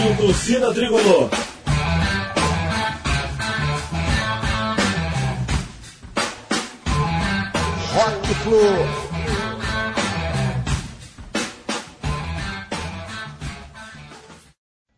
Rádio Torcida Tricolor. Rock Flu.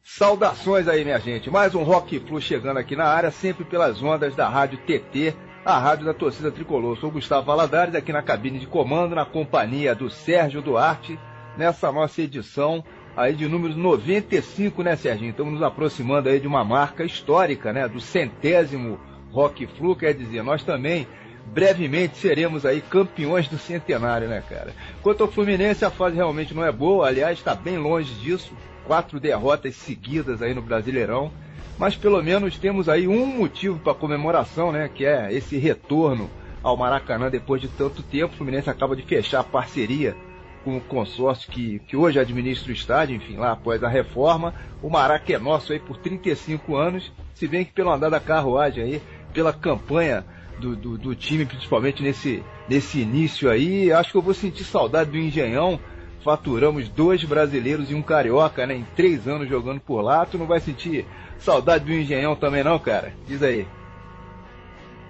Saudações aí, minha gente. Mais um Rock Flu chegando aqui na área, sempre pelas ondas da Rádio TT, a rádio da torcida tricolor. Sou Gustavo Valadares, aqui na cabine de comando, na companhia do Sérgio Duarte, nessa nossa edição aí de número 95, né, Serginho? Estamos nos aproximando aí de uma marca histórica, né, do centésimo Rock Flu, quer dizer, nós também brevemente seremos aí campeões do centenário, né, cara? Quanto ao Fluminense, a fase realmente não é boa, aliás, está bem longe disso. Quatro derrotas seguidas aí no Brasileirão. Mas pelo menos temos aí um motivo para comemoração, né? Que é esse retorno ao Maracanã depois de tanto tempo. O Fluminense acaba de fechar a parceria com o consórcio que, que hoje administra o estádio, enfim, lá após a reforma. O Maraca é nosso aí por 35 anos, se bem que pelo andar da carruagem aí, pela campanha do, do, do, time, principalmente nesse, nesse início aí. Acho que eu vou sentir saudade do Engenhão. Faturamos dois brasileiros e um carioca, né? Em três anos jogando por lá. Tu não vai sentir saudade do Engenhão também, não, cara? Diz aí.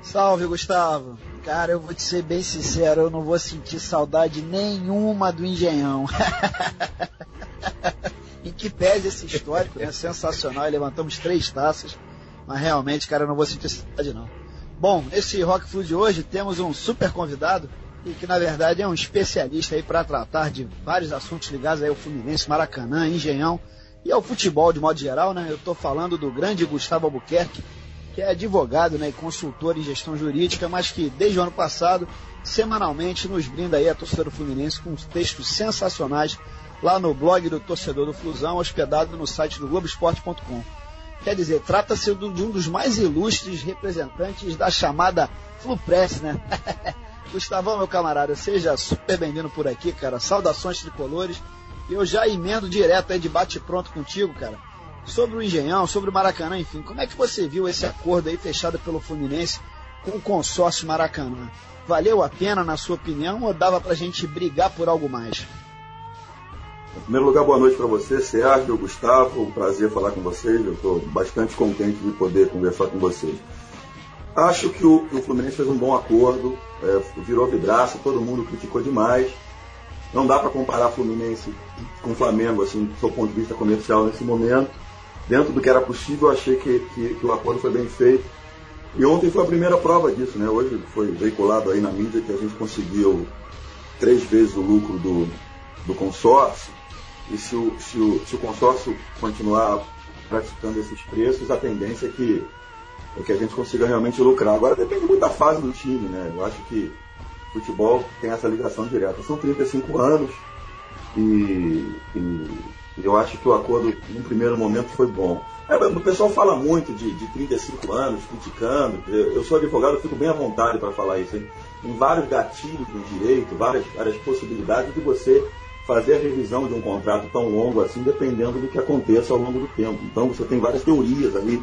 Salve, Gustavo. Cara, eu vou te ser bem sincero, eu não vou sentir saudade nenhuma do Engenhão. em que pese esse histórico, né? Sensacional, levantamos três taças. Mas realmente, cara, eu não vou sentir saudade, não. Bom, nesse Rock Food de hoje temos um super convidado e que na verdade é um especialista aí para tratar de vários assuntos ligados aí ao Fluminense, Maracanã, Engenhão e ao futebol de modo geral, né? Eu estou falando do grande Gustavo Albuquerque, que é advogado né, e consultor em gestão jurídica, mas que desde o ano passado, semanalmente, nos brinda aí a torcida do Fluminense com textos sensacionais lá no blog do torcedor do Flusão, hospedado no site do Globoesporte.com. Quer dizer, trata-se de um dos mais ilustres representantes da chamada Flupress, né? Gustavão, meu camarada, seja super bem-vindo por aqui, cara. Saudações tricolores. Eu já emendo direto aí de bate-pronto contigo, cara. Sobre o Engenhão, sobre o Maracanã, enfim. Como é que você viu esse acordo aí fechado pelo Fluminense com o consórcio Maracanã? Valeu a pena, na sua opinião, ou dava pra gente brigar por algo mais? Em primeiro lugar, boa noite para você, Sérgio, Gustavo. Um prazer falar com vocês. Eu estou bastante contente de poder conversar com vocês. Acho que o, o Fluminense fez um bom acordo, é, virou vidraça, todo mundo criticou demais. Não dá para comparar Fluminense com Flamengo, assim, do ponto de vista comercial nesse momento. Dentro do que era possível, achei que, que, que o acordo foi bem feito. E ontem foi a primeira prova disso, né? Hoje foi veiculado aí na mídia que a gente conseguiu três vezes o lucro do, do consórcio e se o, se o, se o consórcio continuar praticando esses preços, a tendência é que, é que a gente consiga realmente lucrar. Agora depende muito da fase do time, né? Eu acho que futebol tem essa ligação direta. São 35 anos e, e eu acho que o acordo, no primeiro momento, foi bom. É, o pessoal fala muito de, de 35 anos, criticando. Eu sou advogado, eu fico bem à vontade para falar isso. Hein? Tem vários gatilhos no direito, várias, várias possibilidades de você fazer a revisão de um contrato tão longo assim, dependendo do que aconteça ao longo do tempo. Então você tem várias teorias ali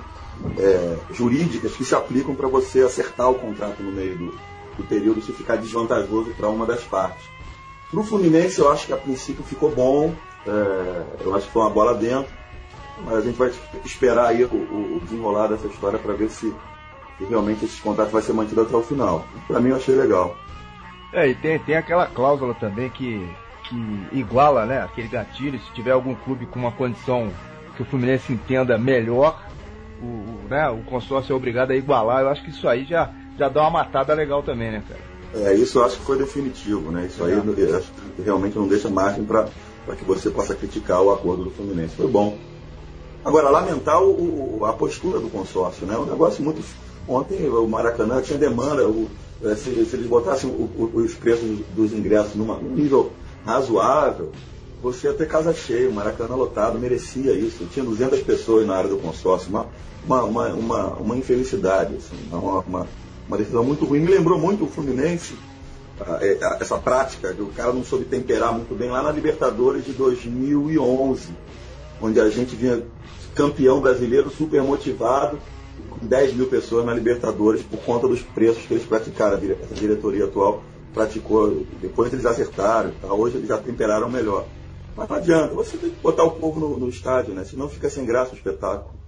é, jurídicas que se aplicam para você acertar o contrato no meio do, do período se ficar desvantajoso para uma das partes. Para o Fluminense, eu acho que a princípio ficou bom, é, eu acho que foi uma bola dentro, mas a gente vai esperar aí o, o desenrolar dessa história para ver se, se, realmente esse contrato vai ser mantido até o final. Para mim, eu achei legal. É, e tem, tem aquela cláusula também que que iguala né, aquele gatilho, se tiver algum clube com uma condição que o Fluminense entenda melhor, o, o, né, o consórcio é obrigado a igualar. Eu acho que isso aí já, já dá uma matada legal também, né, cara? É, isso eu acho que foi definitivo, né? Isso aí é. acho que realmente não deixa margem para que você possa criticar o acordo do Fluminense. Foi bom. Agora, lamentar o, a postura do consórcio, né? Um negócio muito. Ontem o Maracanã tinha demanda, o, se, se eles botassem os preços dos ingressos numa, num nível razoável, você ia ter casa cheia, o Maracanã lotado, merecia isso. Tinha 200 pessoas na área do consórcio, uma, uma, uma, uma, uma infelicidade, assim, uma, uma, uma, decisão muito ruim. Me lembrou muito o Fluminense, essa prática de o cara não soube temperar muito bem lá na Libertadores de 2011, onde a gente vinha campeão brasileiro super motivado, com 10 mil pessoas na Libertadores por conta dos preços que eles praticaram, a diretoria atual praticou, depois eles acertaram, tá? hoje eles já temperaram melhor. Mas não adianta, você tem que botar o povo no, no estádio, né? Senão fica sem graça o espetáculo.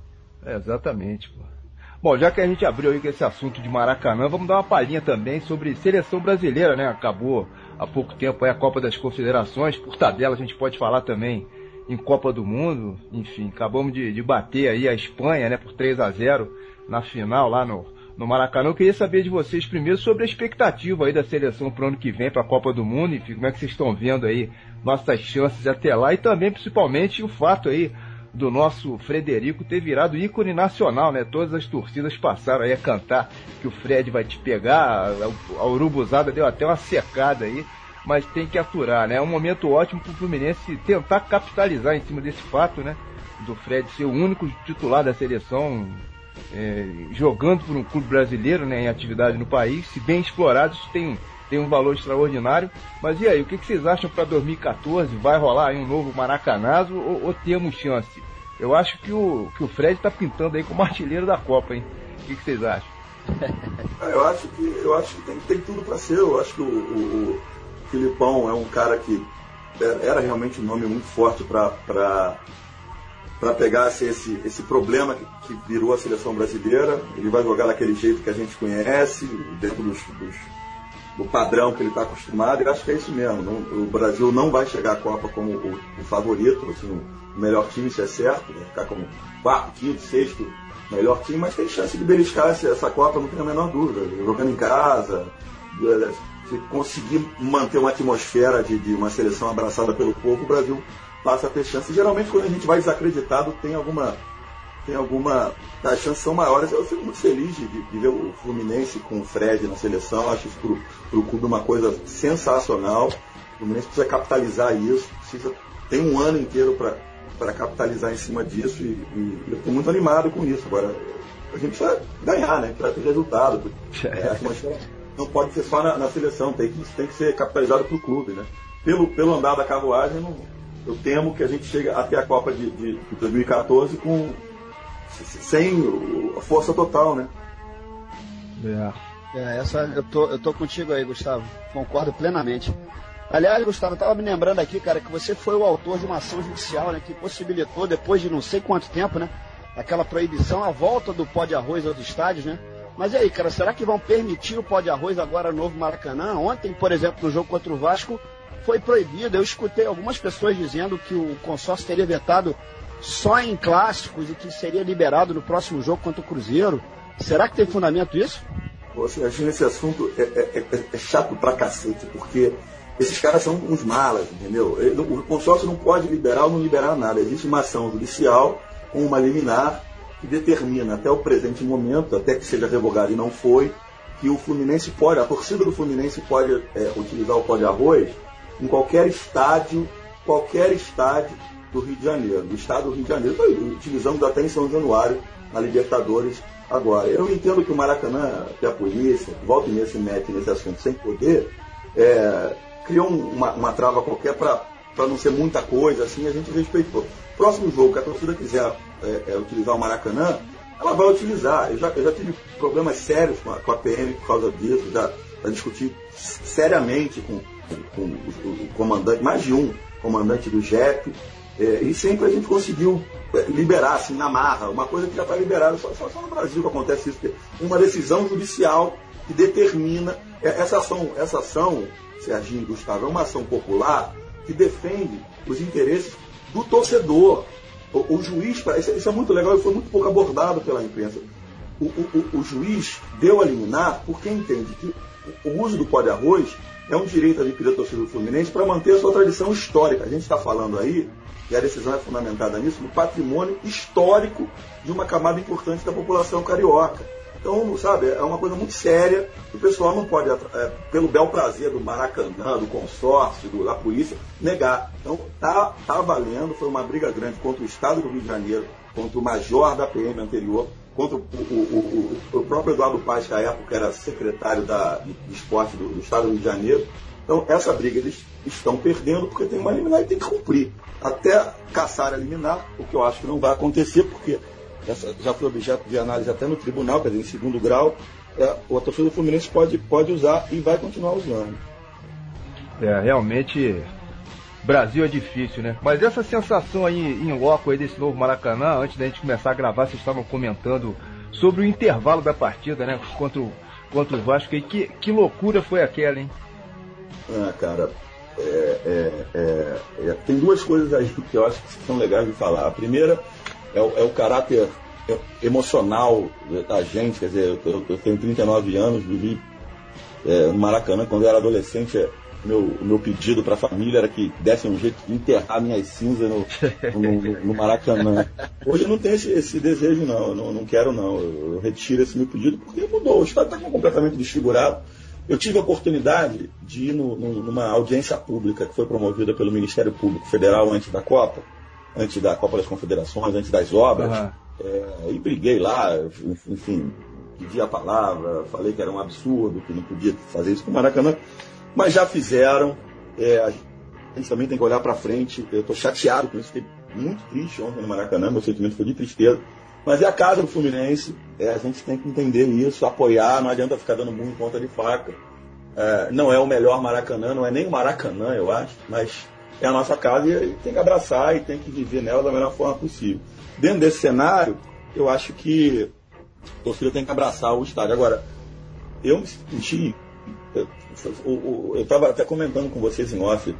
É, exatamente, pô. Bom, já que a gente abriu aí com esse assunto de Maracanã, vamos dar uma palhinha também sobre seleção brasileira, né? Acabou há pouco tempo a Copa das Confederações, por tabela a gente pode falar também em Copa do Mundo, enfim, acabamos de, de bater aí a Espanha, né, por 3 a 0 na final lá no, no Maracanã. Eu queria saber de vocês primeiro sobre a expectativa aí da seleção para o ano que vem para a Copa do Mundo, enfim, como é que vocês estão vendo aí nossas chances até lá e também principalmente o fato aí do nosso Frederico ter virado ícone nacional, né? Todas as torcidas passaram aí a cantar que o Fred vai te pegar, a, Urubuzada deu até uma secada aí, mas tem que aturar, né? É um momento ótimo para o Fluminense tentar capitalizar em cima desse fato, né? Do Fred ser o único titular da seleção é, jogando por um clube brasileiro, né? Em atividade no país, se bem explorado, isso tem tem um valor extraordinário. Mas e aí, o que, que vocês acham para 2014? Vai rolar aí um novo Maracanazo ou, ou, temos chance? Eu acho que o, que o Fred está pintando aí como artilheiro da Copa, hein? O que, que vocês acham? Eu acho que, eu acho que tem, tem tudo para ser. Eu acho que o, o, o, Filipão é um cara que era realmente um nome muito forte para para pegar esse, esse problema que, que, virou a seleção brasileira. Ele vai jogar daquele jeito que a gente conhece, dentro dos, dos do padrão que ele está acostumado, e acho que é isso mesmo. Não, o Brasil não vai chegar à Copa como o, o favorito, assim, o melhor time, isso é certo, vai ficar como quarto, quinto, sexto melhor time, mas tem chance de beliscar essa, Copa, não tenho a menor dúvida. Jogando em casa, se conseguir manter uma atmosfera de, de uma seleção abraçada pelo povo, o Brasil passa a ter chance. Geralmente, quando a gente vai desacreditado, tem alguma tem alguma. As chances são maiores. Eu fico muito feliz de, de, ver o Fluminense com o Fred na seleção. Acho isso para o clube uma coisa sensacional. O Fluminense precisa capitalizar isso, precisa, tem um ano inteiro para capitalizar em cima disso e, e eu estou muito animado com isso. Agora, a gente precisa ganhar, né? Precisa ter resultado. É, não pode ser só na, na, seleção, tem que, tem que ser capitalizado para o clube, né? Pelo, pelo andar da carruagem, não, eu temo que a gente chegue até a Copa de, de, de 2014 com sem a força total, né? É. é, essa eu tô, eu tô contigo aí, Gustavo. Concordo plenamente. Aliás, Gustavo, eu tava me lembrando aqui, cara, que você foi o autor de uma ação judicial, né, que possibilitou, depois de não sei quanto tempo, né, aquela proibição, a volta do pó de arroz aos estádios, né? Mas e aí, cara, será que vão permitir o pó de arroz agora no Novo Maracanã? Ontem, por exemplo, no jogo contra o Vasco, foi proibido. Eu escutei algumas pessoas dizendo que o consórcio teria vetado só em clássicos e que seria liberado no próximo jogo contra o Cruzeiro. Será que tem fundamento isso? Você acha esse assunto é, é, é, é, chato pra cacete, porque esses caras são uns malas, entendeu? O consórcio não pode liberar ou não liberar nada. Existe uma ação judicial com uma liminar que determina até o presente momento, até que seja revogado e não foi, que o Fluminense pode, a torcida do Fluminense pode é, utilizar o pó de arroz em qualquer estádio, qualquer estádio do Rio de Janeiro, do estado do Rio de Janeiro. utilizamos até em São Januário, na Libertadores, agora. Eu entendo que o Maracanã, que a polícia, volta e meia se mete nesse assunto sem poder, é, criou uma, uma trava qualquer para não ser muita coisa, assim, a gente respeitou. Próximo jogo que a torcida quiser é, é, utilizar o Maracanã, ela vai utilizar. Eu já, eu já tive problemas sérios com a, com a PM por causa disso, já, já discuti seriamente com, com, o, o comandante, mais de um comandante do JEP, é, e sempre a gente conseguiu é, liberar, assim, na marra, uma coisa que já está liberada, só, só, só, no Brasil que acontece isso, uma decisão judicial que determina é, essa ação, essa ação, Serginho Gustavo, é uma ação popular que defende os interesses do torcedor. O, o juiz, isso, isso, é muito legal e foi muito pouco abordado pela imprensa. O, o, o juiz deu a liminar porque entende que o uso do pó de arroz é um direito adquirido da torcida do Fluminense para manter a sua tradição histórica. A gente está falando aí e a decisão é fundamentada nisso, no patrimônio histórico de uma camada importante da população carioca. Então, sabe, é uma coisa muito séria. O pessoal não pode, é, pelo bel prazer do Maracanã, do consórcio, do, da polícia, negar. Então, tá, tá valendo. Foi uma briga grande contra o Estado do Rio de Janeiro, contra o major da PM anterior, contra o, o, o, o próprio Eduardo Paz, que à época era secretário da, de, esporte do, do Estado do Rio de Janeiro. Então, essa briga eles estão perdendo porque tem uma liminar e tem que cumprir. Até caçar a liminar, o que eu acho que não vai acontecer, porque essa já foi objeto de análise até no tribunal, quer dizer, em segundo grau, é, o torcedor do Fluminense pode, pode usar e vai continuar usando. É, realmente Brasil é difícil, né? Mas essa sensação aí em loco aí desse novo Maracanã, antes da gente começar a gravar, vocês estavam comentando sobre o intervalo da partida, né? Contra o, contra o Vasco. E que, que loucura foi aquela, hein? Ah, cara, é, é, é, é, tem duas coisas aí que eu acho que são legais de falar. A primeira é o, é o caráter emocional da gente, quer dizer, eu, eu tenho 39 anos, vivi é, no Maracanã quando eu era adolescente, é, meu, meu pedido para a família era que desse um jeito de enterrar minhas cinzas no, no, no Maracanã. Hoje eu não tenho esse, esse desejo, não. Eu não, não quero, não. Eu, eu, retiro esse meu pedido porque mudou. O Estado está completamente desfigurado. Eu tive a oportunidade de ir no, no, numa audiência pública que foi promovida pelo Ministério Público Federal antes da Copa, antes da Copa das Confederações, antes das obras. Uhum. É, e briguei lá, enfim, pedi a palavra, falei que era um absurdo, que não podia fazer isso com o Maracanã. Mas já fizeram. É, a gente também tem que olhar para frente. Eu estou chateado com isso, fiquei muito triste ontem no Maracanã, meu sentimento foi de tristeza. Mas é a casa do Fluminense, é, a gente tem que entender isso, apoiar, não adianta ficar dando muito conta de faca. É, não é o melhor Maracanã, não é nem o Maracanã, eu acho, mas é a nossa casa e tem que abraçar e tem que viver nela da melhor forma possível. Dentro desse cenário, eu acho que a torcida tem que abraçar o estádio. Agora, eu me senti eu estava até comentando com vocês em off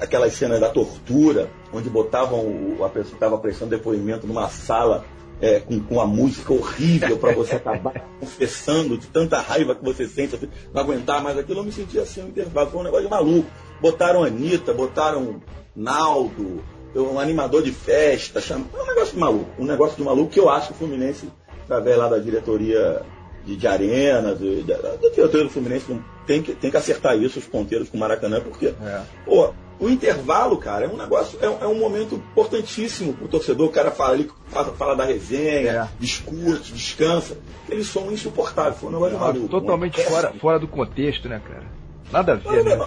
aquelas cenas da tortura, onde botavam a pessoa que estava prestando depoimento numa sala é, com, com uma música horrível para você acabar confessando de tanta raiva que você sente, assim, não aguentar mais aquilo, eu me sentia assim no intervalo. Foi um negócio maluco. Botaram Anitta, botaram Naldo, um animador de festa, chama... um negócio de maluco. Um negócio de maluco que eu acho que o Fluminense, através lá da diretoria de, de arenas, da, da diretoria do Fluminense, tem que, tem que acertar isso, os ponteiros com o Maracanã, porque, é. pô, o intervalo, cara, é um negócio, é, é um momento importantíssimo pro torcedor. O cara fala ali, fala, fala da resenha, é. discute, descansa. Eles são insuportáveis, foi um negócio ah, maluco. Totalmente fora, fora do contexto, né, cara? Nada a ver, né?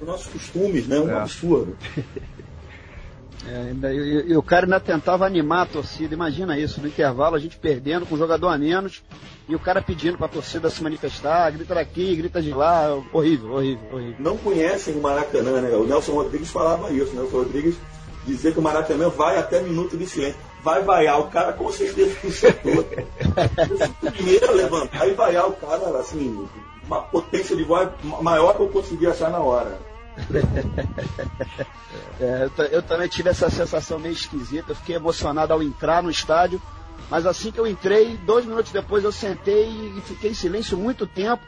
Os nossos costumes, né? Um é. absurdo. É, e, o cara ainda tentava animar a torcida. Imagina isso, no intervalo a gente perdendo com um jogador a menos e o cara pedindo para a torcida se manifestar, grita daqui, grita de lá. Horrível, horrível, horrível. Não conhecem o Maracanã, né? O Nelson Rodrigues falava isso, né? O Nelson Rodrigues dizia que o Maracanã vai até minuto de silêncio. Vai vaiar o cara com certeza no setor. Primeiro levantar e vaiar o cara, assim, uma potência de voz maior que eu consegui achar na hora. É, eu, eu, também tive essa sensação meio esquisita, eu fiquei emocionado ao entrar no estádio, mas assim que eu entrei, dois minutos depois eu sentei e fiquei em silêncio muito tempo.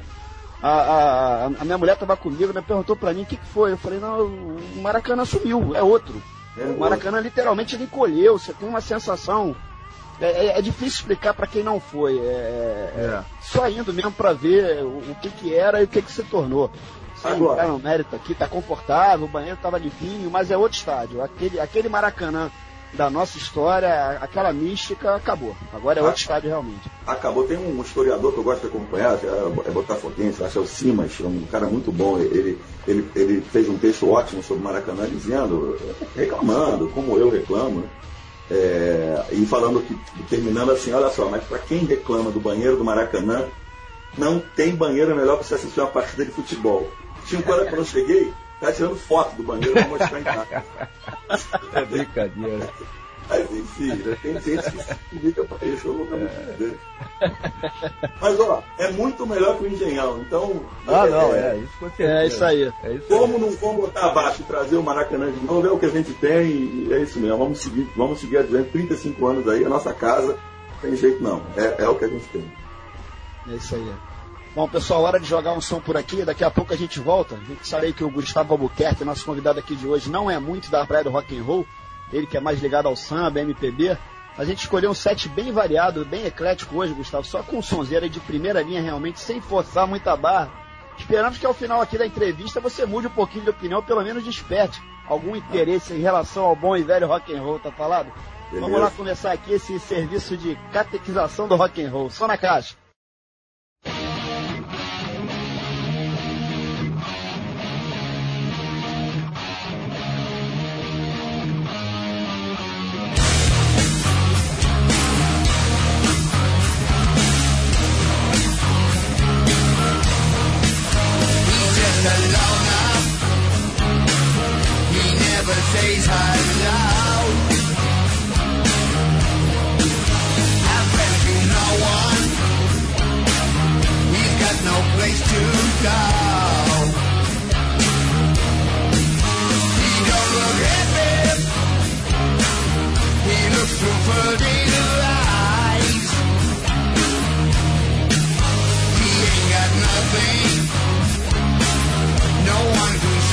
A, a, a minha mulher estava comigo, me perguntou para mim o que, que, foi. Eu falei, não, o Maracanã sumiu, é outro. É o Maracanã literalmente ele encolheu, você tem uma sensação. É, é, é difícil explicar para quem não foi. É, é, é, só indo mesmo para ver o, o, que, que era e o que, que se tornou. Agora. entrar no mérito aqui, tá confortável, o banheiro tava limpinho, mas é outro estádio. Aquele, aquele Maracanã da nossa história, aquela mística acabou. Agora é outro ah, estádio realmente. Acabou. Tem um historiador que eu gosto de acompanhar, é, é Botafoguense, acho que é o Simas, um cara muito bom. Ele, ele, ele fez um texto ótimo sobre o Maracanã, dizendo, reclamando, como eu reclamo, né? é, e falando que, terminando assim, olha só, mas para quem reclama do banheiro do Maracanã, não tem banheiro melhor para você assistir uma partida de futebol. Tinha um cara quando eu cheguei, tá tirando foto do banheiro pra mostrar em casa. É brincadeira. Mas enfim, né, tem gente que se liga pra isso, eu nunca é. Mas ó, é muito melhor que o engenhão, então. Ah, é, não, é, isso com É isso aí. É isso Como aí. não vamos botar abaixo e trazer o Maracanã de novo, é o que a gente tem e é isso mesmo. Vamos seguir, vamos seguir adiante 35 anos aí, a nossa casa, não tem jeito não. É, é o que a gente tem. É isso aí. Bom, pessoal, hora de jogar um som por aqui. Daqui a pouco a gente volta. A gente sabe que o Gustavo Albuquerque, nosso convidado aqui de hoje, não é muito da praia do rock and roll. Ele que é mais ligado ao samba, MPB. A gente escolheu um set bem variado, bem eclético hoje, Gustavo. Só com sonzeira de primeira linha, realmente, sem forçar muita barra. Esperamos que ao final aqui da entrevista você mude um pouquinho de opinião, pelo menos desperte algum interesse em relação ao bom e velho rock and roll, tá falado? Beleza. Vamos lá começar aqui esse serviço de catequização do rock and roll. Só na caixa. a loner. He never says hello. I've to no one. He's got no place to go.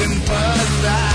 empatizar.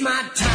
my time.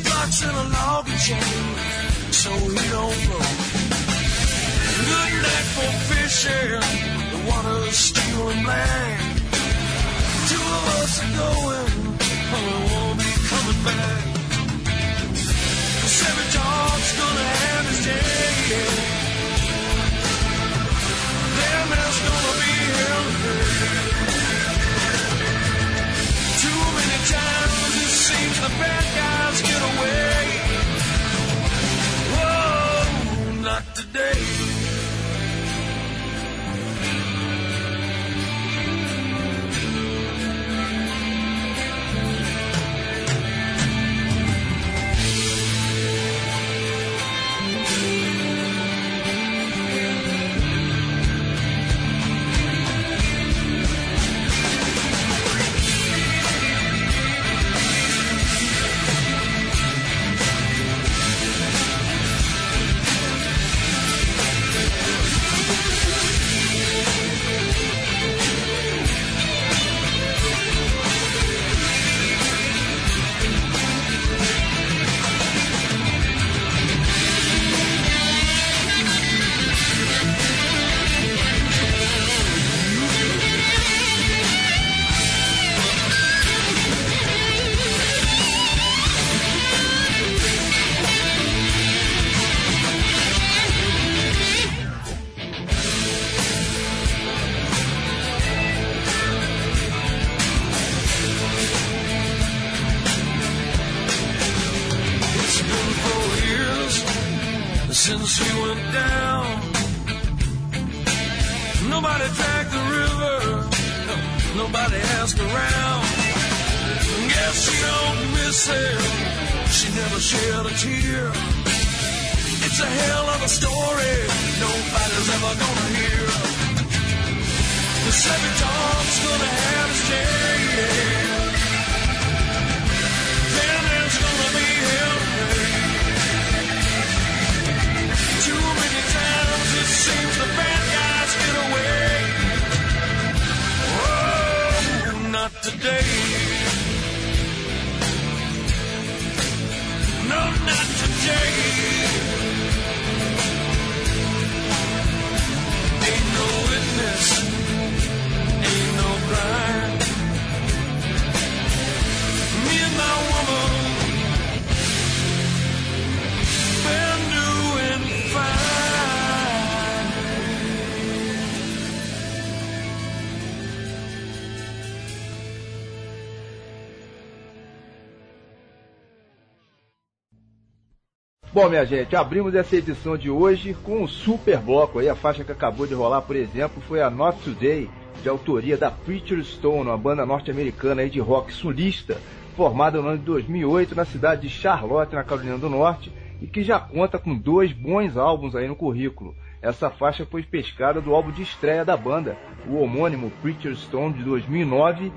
a box and a logging chain so we don't blow. Good night for fishing, the water's stealing land. Two of us are going, but we won't be coming back. Cause every dog's gonna have his day. Damn, there's gonna be hell today. Bom, minha gente, abrimos essa edição de hoje com um super bloco aí. A faixa que acabou de rolar, por exemplo, foi a Not Today, de autoria da Preacher Stone, uma banda norte-americana de rock sulista, formada no ano de 2008 na cidade de Charlotte, na Carolina do Norte, e que já conta com dois bons álbuns aí no currículo. Essa faixa foi pescada do álbum de estreia da banda, o homônimo Preacher Stone de 2009,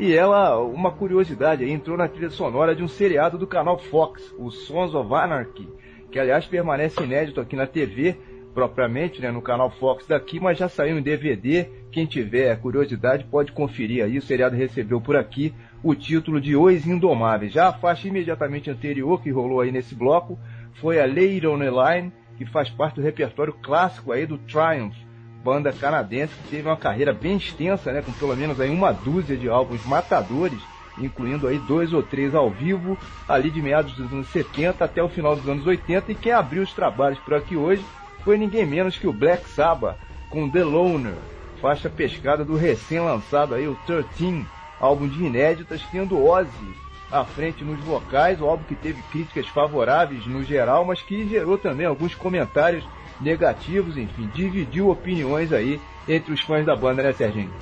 e ela, uma curiosidade, entrou na trilha sonora de um seriado do canal Fox, o Sons of Anarchy, que aliás permanece inédito aqui na TV, propriamente, né, no canal Fox daqui, mas já saiu em DVD. Quem tiver curiosidade pode conferir aí. O seriado recebeu por aqui o título de Os Indomáveis. Já a faixa imediatamente anterior que rolou aí nesse bloco foi a Lady on the Line, que faz parte do repertório clássico aí do Triumph, banda canadense que teve uma carreira bem extensa, né, com pelo menos aí uma dúzia de álbuns matadores, incluindo aí dois ou três ao vivo, ali de meados dos anos 70 até o final dos anos 80, e quem abriu os trabalhos por aqui hoje foi ninguém menos que o Black Sabbath, com The Loner, faixa pescada do recém-lançado aí o 13, álbum de inéditas, tendo Ozzy à frente nos vocais, o álbum que teve críticas favoráveis no geral, mas que gerou também alguns comentários negativos, enfim, dividiu opiniões aí entre os fãs da banda, né, Serginho?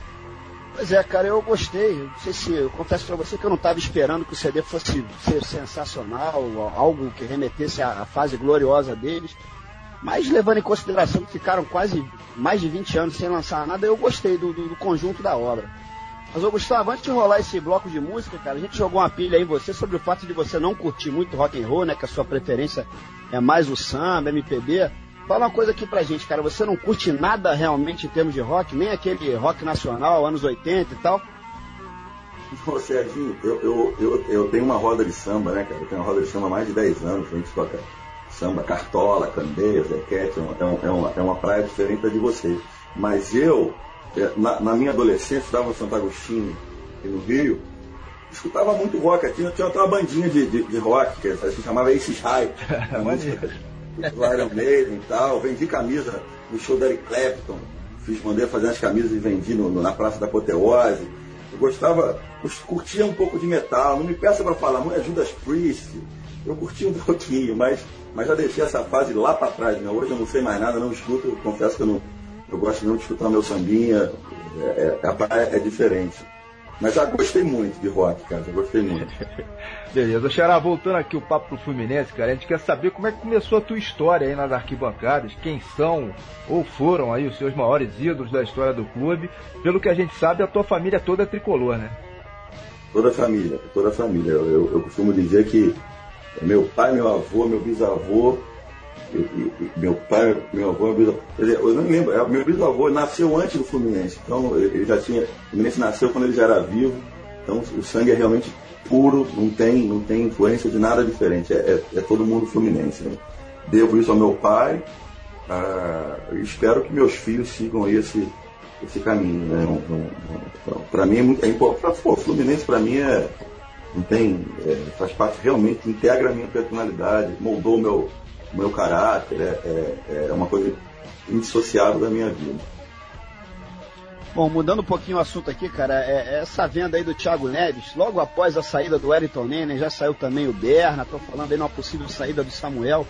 Pois é, cara, eu gostei. Não sei se, eu confesso pra você que eu não estava esperando que o CD fosse ser sensacional, algo que remetesse à, fase gloriosa deles. Mas levando em consideração que ficaram quase mais de 20 anos sem lançar nada, eu gostei do, do, do conjunto da obra. Mas, ô Gustavo, antes de rolar esse bloco de música, cara, a gente jogou uma pilha aí em você sobre o fato de você não curtir muito rock and roll, né? Que a sua preferência é mais o samba, MPB. Fala uma coisa aqui pra gente, cara. Você não curte nada realmente em termos de rock, nem aquele rock nacional, anos 80 e tal? Ô, Serginho, eu, eu, eu, eu tenho uma roda de samba, né, cara? Eu tenho uma roda de samba há mais de 10 anos, a gente toca samba, cartola, candeia, zequete, é uma, é uma- é uma, é uma praia diferente da de vocês. Mas eu, é, na, na minha adolescência, estava em Santo Agostinho, aqui no Rio, escutava muito rock. Tinha, tinha até uma bandinha de, de, de rock, que se chamava Aces High. Do Iron Maiden e tal. Vendi camisa no show da Eric Clapton. Fiz, mandei fazer as camisas e vendi no- no- na Praça da Apoteose. Eu gostava, curtia um pouco de metal. Não me peça para falar muito, é Judas Priest. Eu curtia um pouquinho, mas, mas já deixei essa fase lá para trás. Né? Hoje eu não sei mais nada, não escuto. Confesso que eu não eu gosto não de escutar meu sambinha. É, é, praia é diferente. Mas já gostei muito de rock, cara. Já gostei muito. Beleza, Xará, voltando aqui o papo pro Fluminense, cara, a gente quer saber como é que começou a tua história aí nas arquibancadas, quem são ou foram aí os seus maiores ídolos da história do clube. Pelo que a gente sabe, a tua família toda é tricolor, né? Toda a família, toda a família. Eu, eu- eu costumo dizer que meu pai, meu avô, meu bisavô, meu pai, meu avô, meu bisavô. Eu não lembro, é, meu bisavô nasceu antes do Fluminense. Então ele já tinha. O Fluminense nasceu quando ele já era vivo. Então o sangue é realmente puro, não tem, não tem influência de nada diferente. É, é- é todo mundo Fluminense. né? Devo isso ao meu pai. ah, espero que meus filhos sigam esse, esse caminho. Né? Para mim é muito é importante. Pô, Fluminense para mim é não tem é, faz parte realmente integra a minha personalidade, moldou o meu o meu caráter, é, é, é uma coisa indissociável da minha vida. Bom, mudando um pouquinho o assunto aqui, cara, é, é essa venda aí do Thiago Neves, logo após a saída do Wellington Nenê, já saiu também o Berna, tô falando aí numa possível saída do Samuel.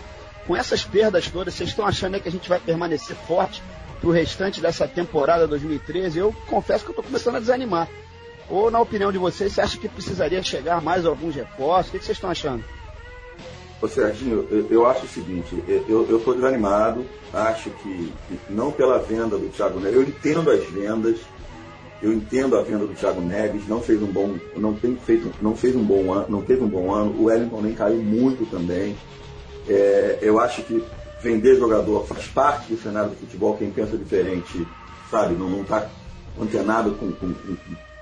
Com essas perdas todas, vocês estão achando aí que a gente vai permanecer forte para o restante dessa temporada 2013, eu confesso que eu estou começando a desanimar. Ou, na opinião de vocês, você acha que precisaria chegar mais alguns reforços? O que vocês estão achando? Ô Serginho, eu, eu, acho o seguinte, eu estou desanimado, acho que, não pela venda do Thiago Neves, eu entendo as vendas, eu entendo a venda do Thiago Neves, não fez um bom, não tem feito, não fez um bom ano, não teve um bom ano, o Wellington nem caiu muito também. É, eu acho que vender jogador faz parte do cenário do futebol, quem pensa diferente, sabe, não está antenado com, com, com,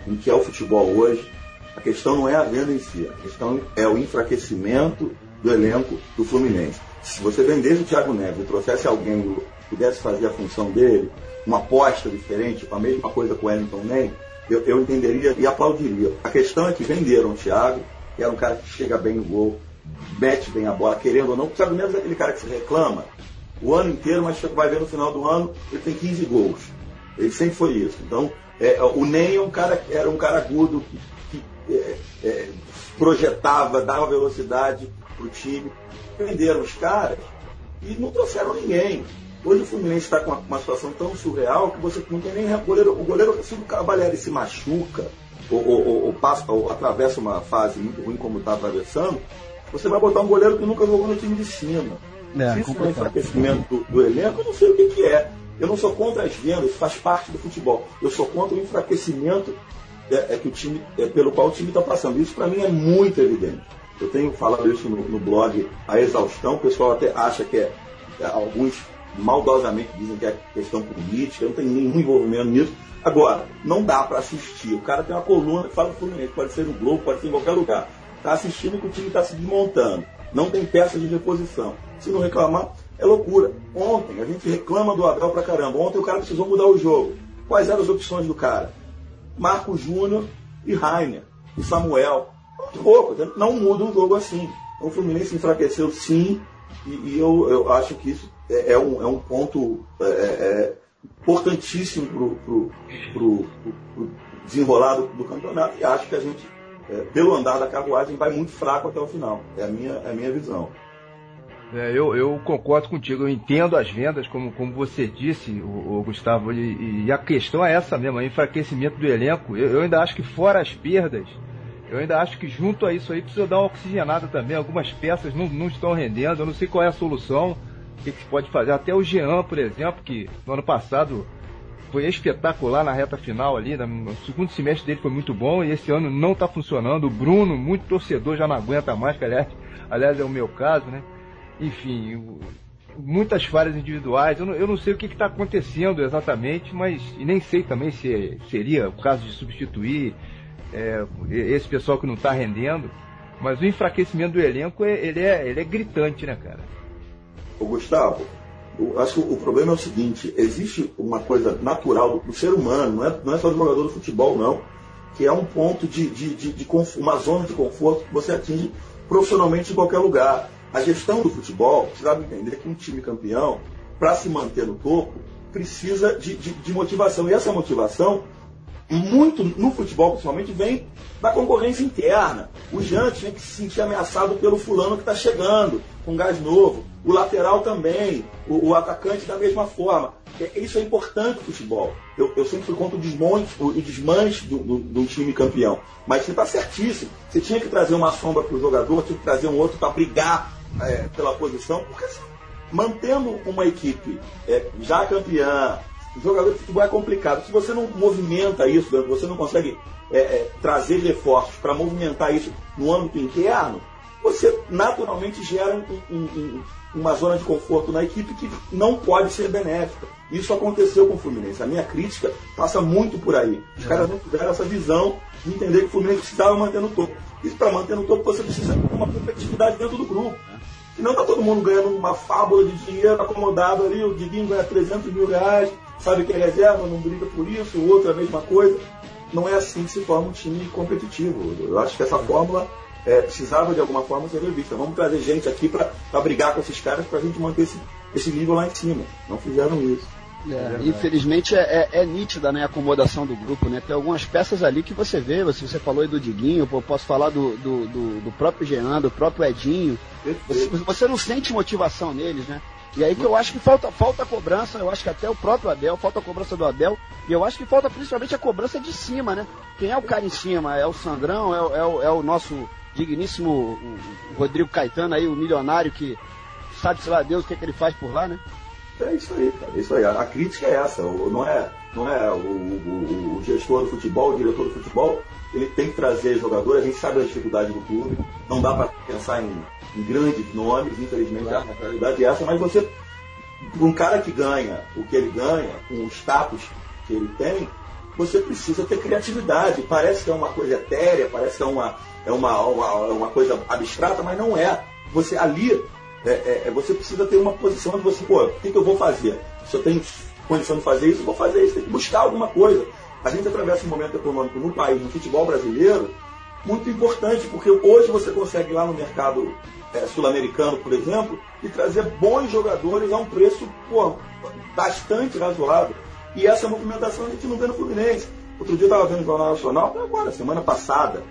com o que é o futebol hoje. A questão não é a venda em si, a questão é o enfraquecimento do elenco do Fluminense. Se você vendesse o Thiago Neves e trouxesse alguém que pudesse fazer a função dele, uma aposta diferente, a mesma coisa com o Wellington Nem, eu, eu entenderia e aplaudiria. A questão é que venderam o Thiago, que era um cara que chega bem no gol, mete bem a bola, querendo ou não. O Thiago Neves é aquele cara que se reclama o ano inteiro, mas vai ver no final do ano, ele tem 15 gols. Ele sempre foi isso. Então, é, o Ney é um cara, era um cara agudo, que, que é, é, projetava, dava velocidade, para o time. Venderam os caras e não trouxeram ninguém. Hoje o Fluminense está com uma, uma, situação tão surreal que você não tem nem goleiro. O goleiro, se o Cavalheiro se machuca ou, ou, ou, ou, passa, ou atravessa uma fase muito ruim como está atravessando, você vai botar um goleiro que nunca jogou no time de cima. É, se isso é um enfraquecimento do, do, elenco, eu não sei o que, que é. Eu não sou contra as vendas, faz parte do futebol. Eu sou contra o enfraquecimento é, é que o time, é, pelo qual o time está passando. Isso para mim é muito evidente. Eu tenho falado isso no, no blog a exaustão, o pessoal até acha que é, é, alguns maldosamente dizem que é questão política, não tem nenhum envolvimento nisso. Agora, não dá para assistir. O cara tem uma coluna que fala do Fluminense, pode ser no Globo, pode ser em qualquer lugar. Está assistindo que o time está se desmontando. Não tem peças de reposição. Se não reclamar, é loucura. Ontem, a gente reclama do Abel pra caramba. Ontem o cara precisou mudar o jogo. Quais eram as opções do cara? Marco Júnior e Rainer. E Samuel muito pouco, não muda um jogo assim. Então, o Fluminense enfraqueceu sim, e, e eu, eu, acho que isso é, é, um, é um ponto é, é, é importantíssimo para o desenrolar do, do, campeonato, e acho que a gente, é, pelo andar da carruagem, vai muito fraco até o final. É a minha, é a minha visão. É, eu, eu, concordo contigo, eu entendo as vendas, como, como você disse, o, o Gustavo, e, e, a questão é essa mesmo, o enfraquecimento do elenco. Eu, eu, ainda acho que fora as perdas, eu ainda acho que junto a isso aí precisa dar uma oxigenada também. Algumas peças não, não estão rendendo. Eu não sei qual é a solução. O que, que se pode fazer? Até o Jean, por exemplo, que no ano passado foi espetacular na reta final ali. No segundo semestre dele foi muito bom e esse ano não está funcionando. O Bruno, muito torcedor, já não aguenta mais, que aliás, aliás é o meu caso, né? Enfim, muitas falhas individuais. Eu não, eu não sei o que está acontecendo exatamente, mas e nem sei também se seria o caso de substituir é, esse pessoal que não está rendendo, mas o enfraquecimento do elenco é, ele é, ele é gritante, né, cara? O Gustavo, eu acho que o problema é o seguinte: existe uma coisa natural do, ser humano, não é, não é só do jogador do futebol, não, que é um ponto de, de, de, de uma zona de conforto que você atinge profissionalmente em qualquer lugar. A gestão do futebol precisava entender que um time campeão, para se manter no topo, precisa de, de, de motivação. E essa motivação muito no futebol principalmente vem da concorrência interna. O Jean tinha que se sentir ameaçado pelo fulano que está chegando, com gás novo. O lateral também, o, o, atacante da mesma forma. Isso é importante no futebol. Eu, eu sempre fui contra o desmonte, o, o desmanche do, do, do, time campeão. Mas você está certíssimo. Você tinha que trazer uma sombra para o jogador, tinha que trazer um outro para brigar é, pela posição, porque assim, mantendo uma equipe é, já campeã, jogador de futebol é complicado. Se você não movimenta isso, você não consegue é, é, trazer reforços para movimentar isso no âmbito interno, você naturalmente gera um, um, um, uma zona de conforto na equipe que não pode ser benéfica. Isso aconteceu com o Fluminense. A minha crítica passa muito por aí. Os é. caras não tiveram essa visão de entender que o Fluminense precisava manter no topo. E para manter no topo você precisa ter uma competitividade dentro do grupo. Senão está todo mundo ganhando uma fábula de dinheiro acomodado ali, o Diguinho ganha 300 mil reais, sabe que é reserva, não briga por isso, o outro é a mesma coisa. Não é assim que se forma um time competitivo. Eu acho que essa fórmula é, precisava de alguma forma ser revista. Vamos trazer gente aqui para brigar com esses caras para a gente manter esse, esse nível lá em cima. Não fizeram isso. É, infelizmente é, é, é, nítida né, a acomodação do grupo, né? Tem algumas peças ali que você vê, você, você falou aí do Diguinho, eu posso falar do, do, do, do próprio Jean, do próprio Edinho. Você, você, não sente motivação neles, né? E aí que eu acho que falta, falta cobrança, eu acho que até o próprio Abel, falta a cobrança do Abel, e eu acho que falta principalmente a cobrança de cima, né? Quem é o cara em cima? É o Sandrão, é, o- é, o- é o nosso digníssimo Rodrigo Caetano aí, o milionário que sabe, sei lá, Deus o que, é que ele faz por lá, né? É isso aí, cara. É isso aí. A, crítica é essa. Não é, não é o, o- o gestor do futebol, o diretor do futebol, ele tem que trazer jogadores. A gente sabe a dificuldade do clube. Não dá para pensar em grandes nomes, infelizmente a realidade é essa, mas você, um cara que ganha o que ele ganha, com o status que ele tem, você precisa ter criatividade. Parece que é uma coisa etérea, parece que é uma, é uma, uma, uma coisa abstrata, mas não é. Você ali é, é, é, você precisa ter uma posição onde você, pô, o que, que eu vou fazer? Se eu tenho condição de fazer isso, eu vou fazer isso, tem que buscar alguma coisa. A gente atravessa um momento econômico no país, no futebol brasileiro, muito importante, porque hoje você consegue ir lá no mercado é, sul-americano, por exemplo, e trazer bons jogadores a um preço pô, bastante razoável. E essa movimentação a gente não vê no Fluminense. Outro dia eu estava vendo o Jornal Nacional, agora, semana passada,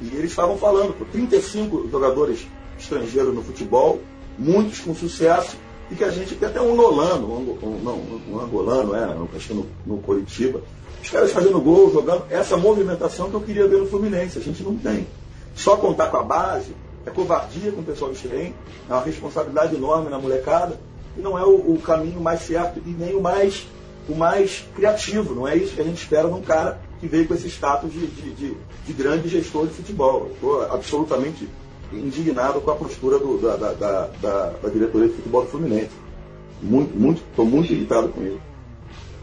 e eles estavam falando, pô, 35 jogadores estrangeiros no futebol, muitos com sucesso, e que a gente tem até um Nolano, um, um, não, um angolano, é, acho que no, no Coritiba. Os caras fazendo gol, jogando. Essa movimentação que eu queria ver no Fluminense, a gente não tem. Só contar com a base é covardia com o pessoal do Xerém, é uma responsabilidade enorme na molecada, e não é o, o caminho mais certo e nem o mais, o mais criativo. Não é isso que a gente espera num cara que veio com esse status de, de, de- de grande gestor de futebol. Estou absolutamente indignado com a postura do- da, da, da, da- da diretoria de futebol do Fluminense. Muito, muito, estou muito irritado com ele.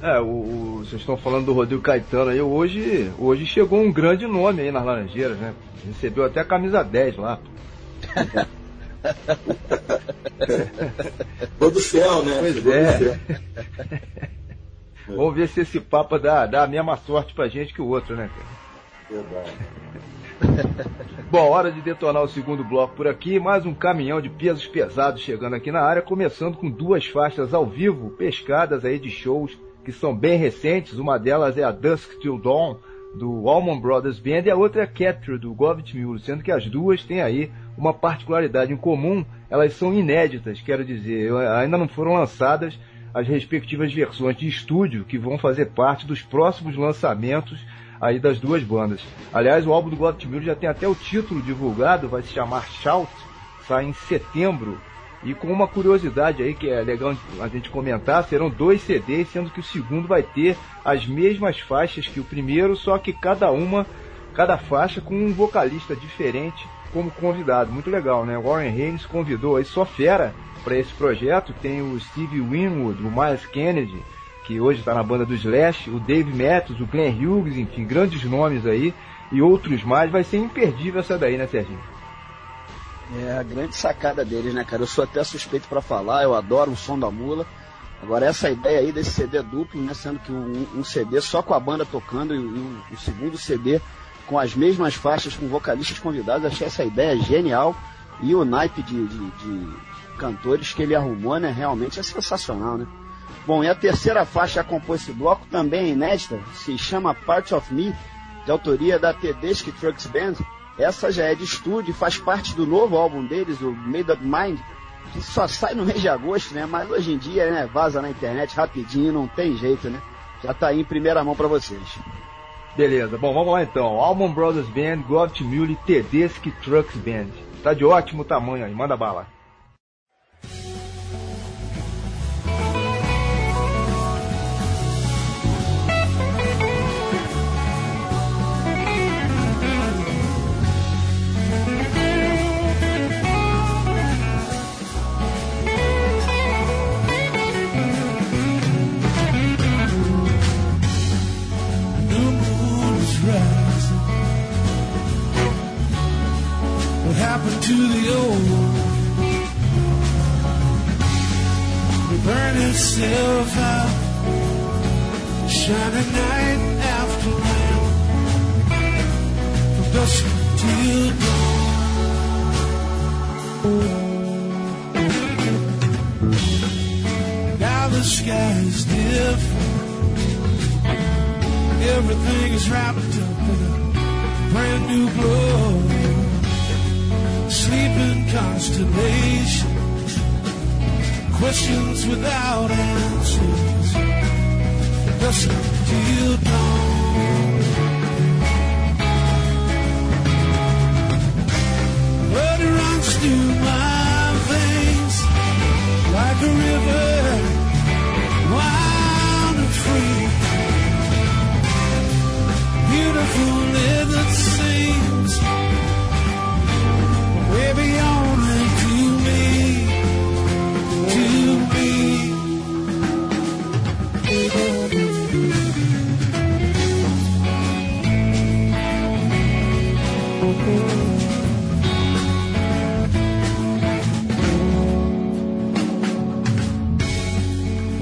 É, o, o- vocês estão falando do Rodrigo Caetano aí. Hoje, hoje chegou um grande nome aí nas Laranjeiras, né? Recebeu até a camisa 10 lá. Foi do céu, né? Pois Chegou é. céu. Vamos ver se esse Papa dá, dá a mesma sorte pra gente que o outro, né? Verdade. Bom, hora de detonar o segundo bloco por aqui. Mais um caminhão de pesos pesados chegando aqui na área, começando com duas faixas ao vivo, pescadas aí de shows que são bem recentes. Uma delas é a Dusk Till Dawn, do Allman Brothers Band, e a outra é Capture, do Govit Mule, sendo que as duas têm aí uma particularidade em comum. Elas são inéditas, quero dizer, ainda não foram lançadas as respectivas versões de estúdio que vão fazer parte dos próximos lançamentos aí das duas bandas. Aliás, o álbum do God Mule já tem até o título divulgado, vai se chamar Shout, sai em setembro. E com uma curiosidade aí que é legal a gente comentar, serão dois CDs, sendo que o segundo vai ter as mesmas faixas que o primeiro, só que cada uma, cada faixa com um vocalista diferente como convidado. Muito legal, né? Warren Haynes convidou aí só fera para esse projeto. Tem o Steve Winwood, o Miles Kennedy, que hoje está na banda do Slash, o Dave Matthews, o Glenn Hughes, enfim, grandes nomes aí e outros mais. Vai ser imperdível essa daí, né, Serginho? É a grande sacada deles, né, cara? Eu sou até suspeito pra falar, eu adoro o som da mula. Agora, essa ideia aí desse CD duplo, né? Sendo que um, um CD só com a banda tocando e o, o segundo CD com as mesmas faixas com vocalistas convidados, achei essa ideia genial. E o naipe de, de, de cantores que ele arrumou, né? Realmente é sensacional, né? Bom, e a terceira faixa a compor esse bloco também é inédita, se chama Part of Me, de autoria da Tedeschi Trucks Band. Essa já é de estúdio faz parte do novo álbum deles, o Made Up Mind, que só sai no mês de agosto, né? Mas hoje em dia, né, vaza na internet rapidinho, não tem jeito, né? Já tá aí em primeira mão para vocês. Beleza, bom, vamos lá então. Allman Brothers Band, Govt Mule, Tedeschi Trucks Band. Tá de ótimo tamanho aí, manda bala. To the old one? It burned itself out, shining night after night, from dusk till dawn. Now the sky is different. Everything is wrapped up in a brand new glow. Sleeping constellation, questions without answers. Dusk till dawn. Blood runs through my veins like a river, wild and free. Beautiful living scenes, way beyond to me, to me. Oh,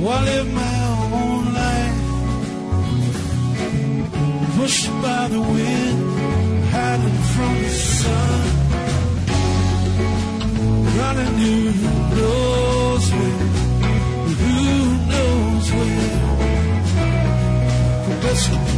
I my own life, pushed by the wind, hiding from the sun, who knows who knows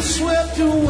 swept away.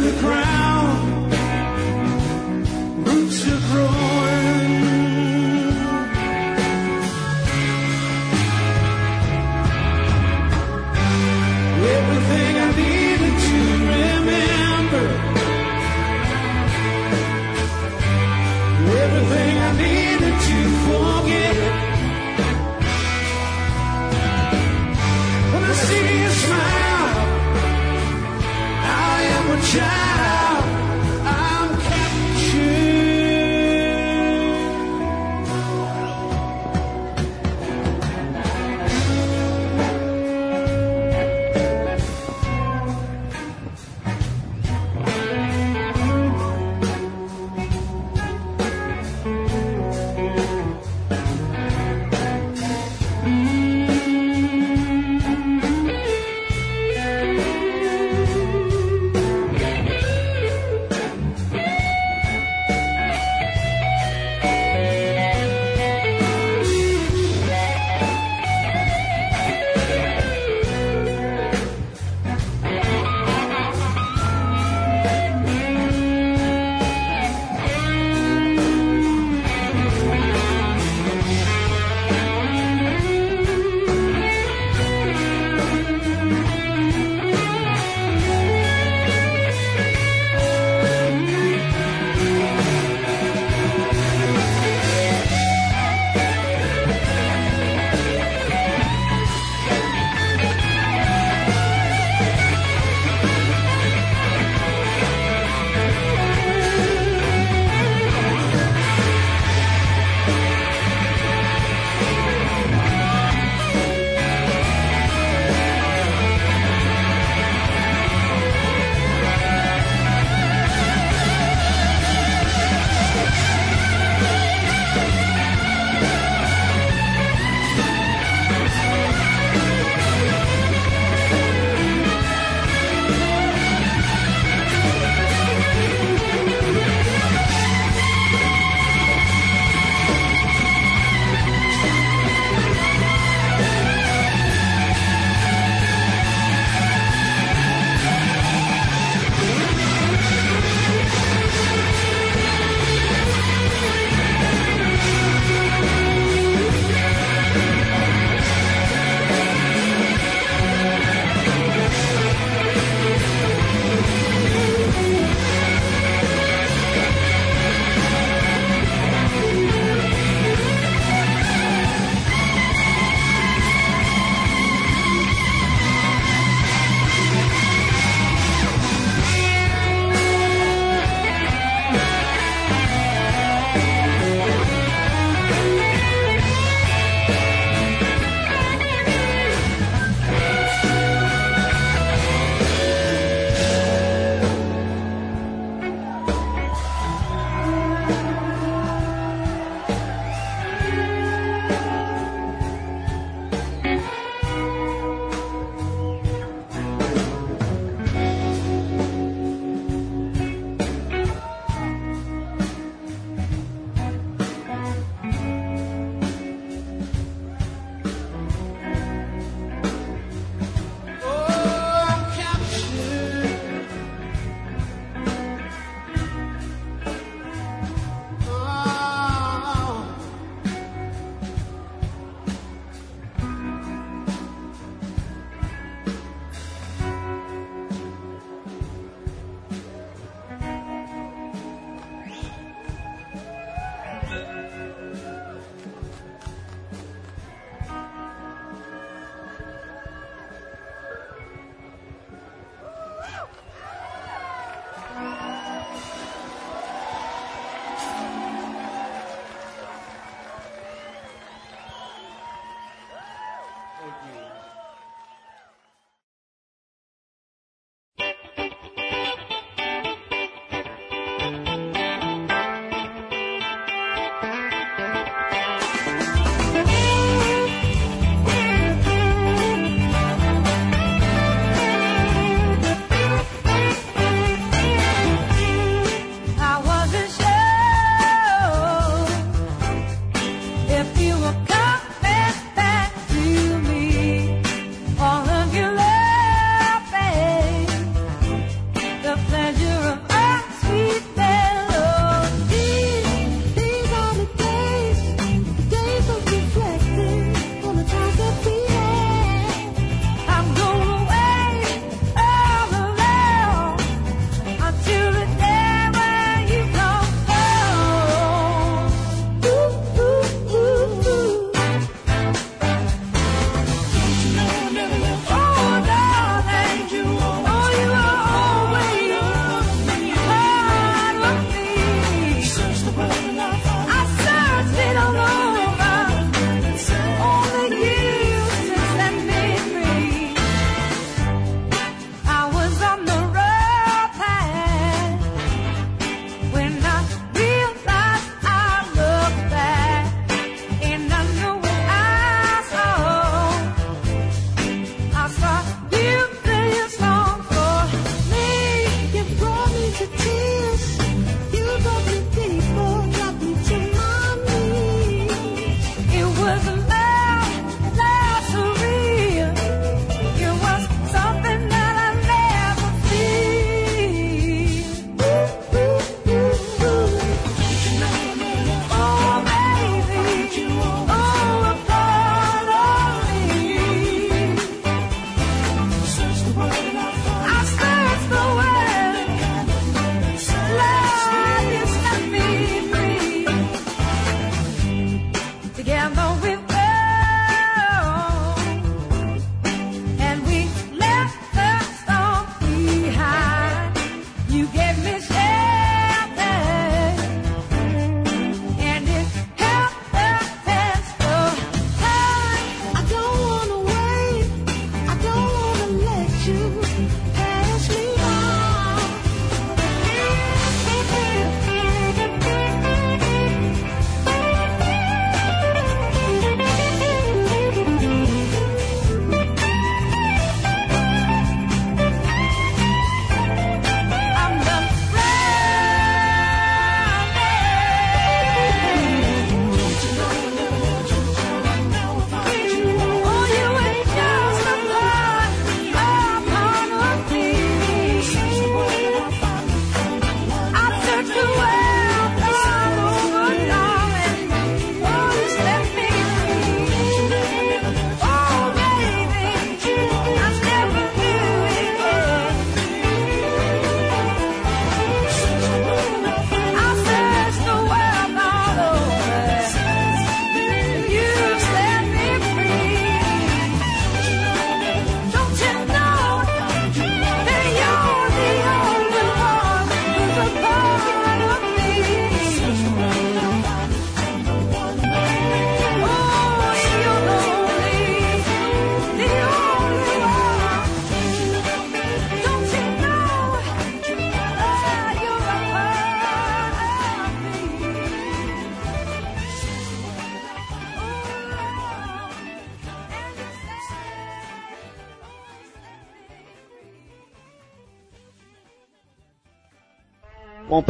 the crown.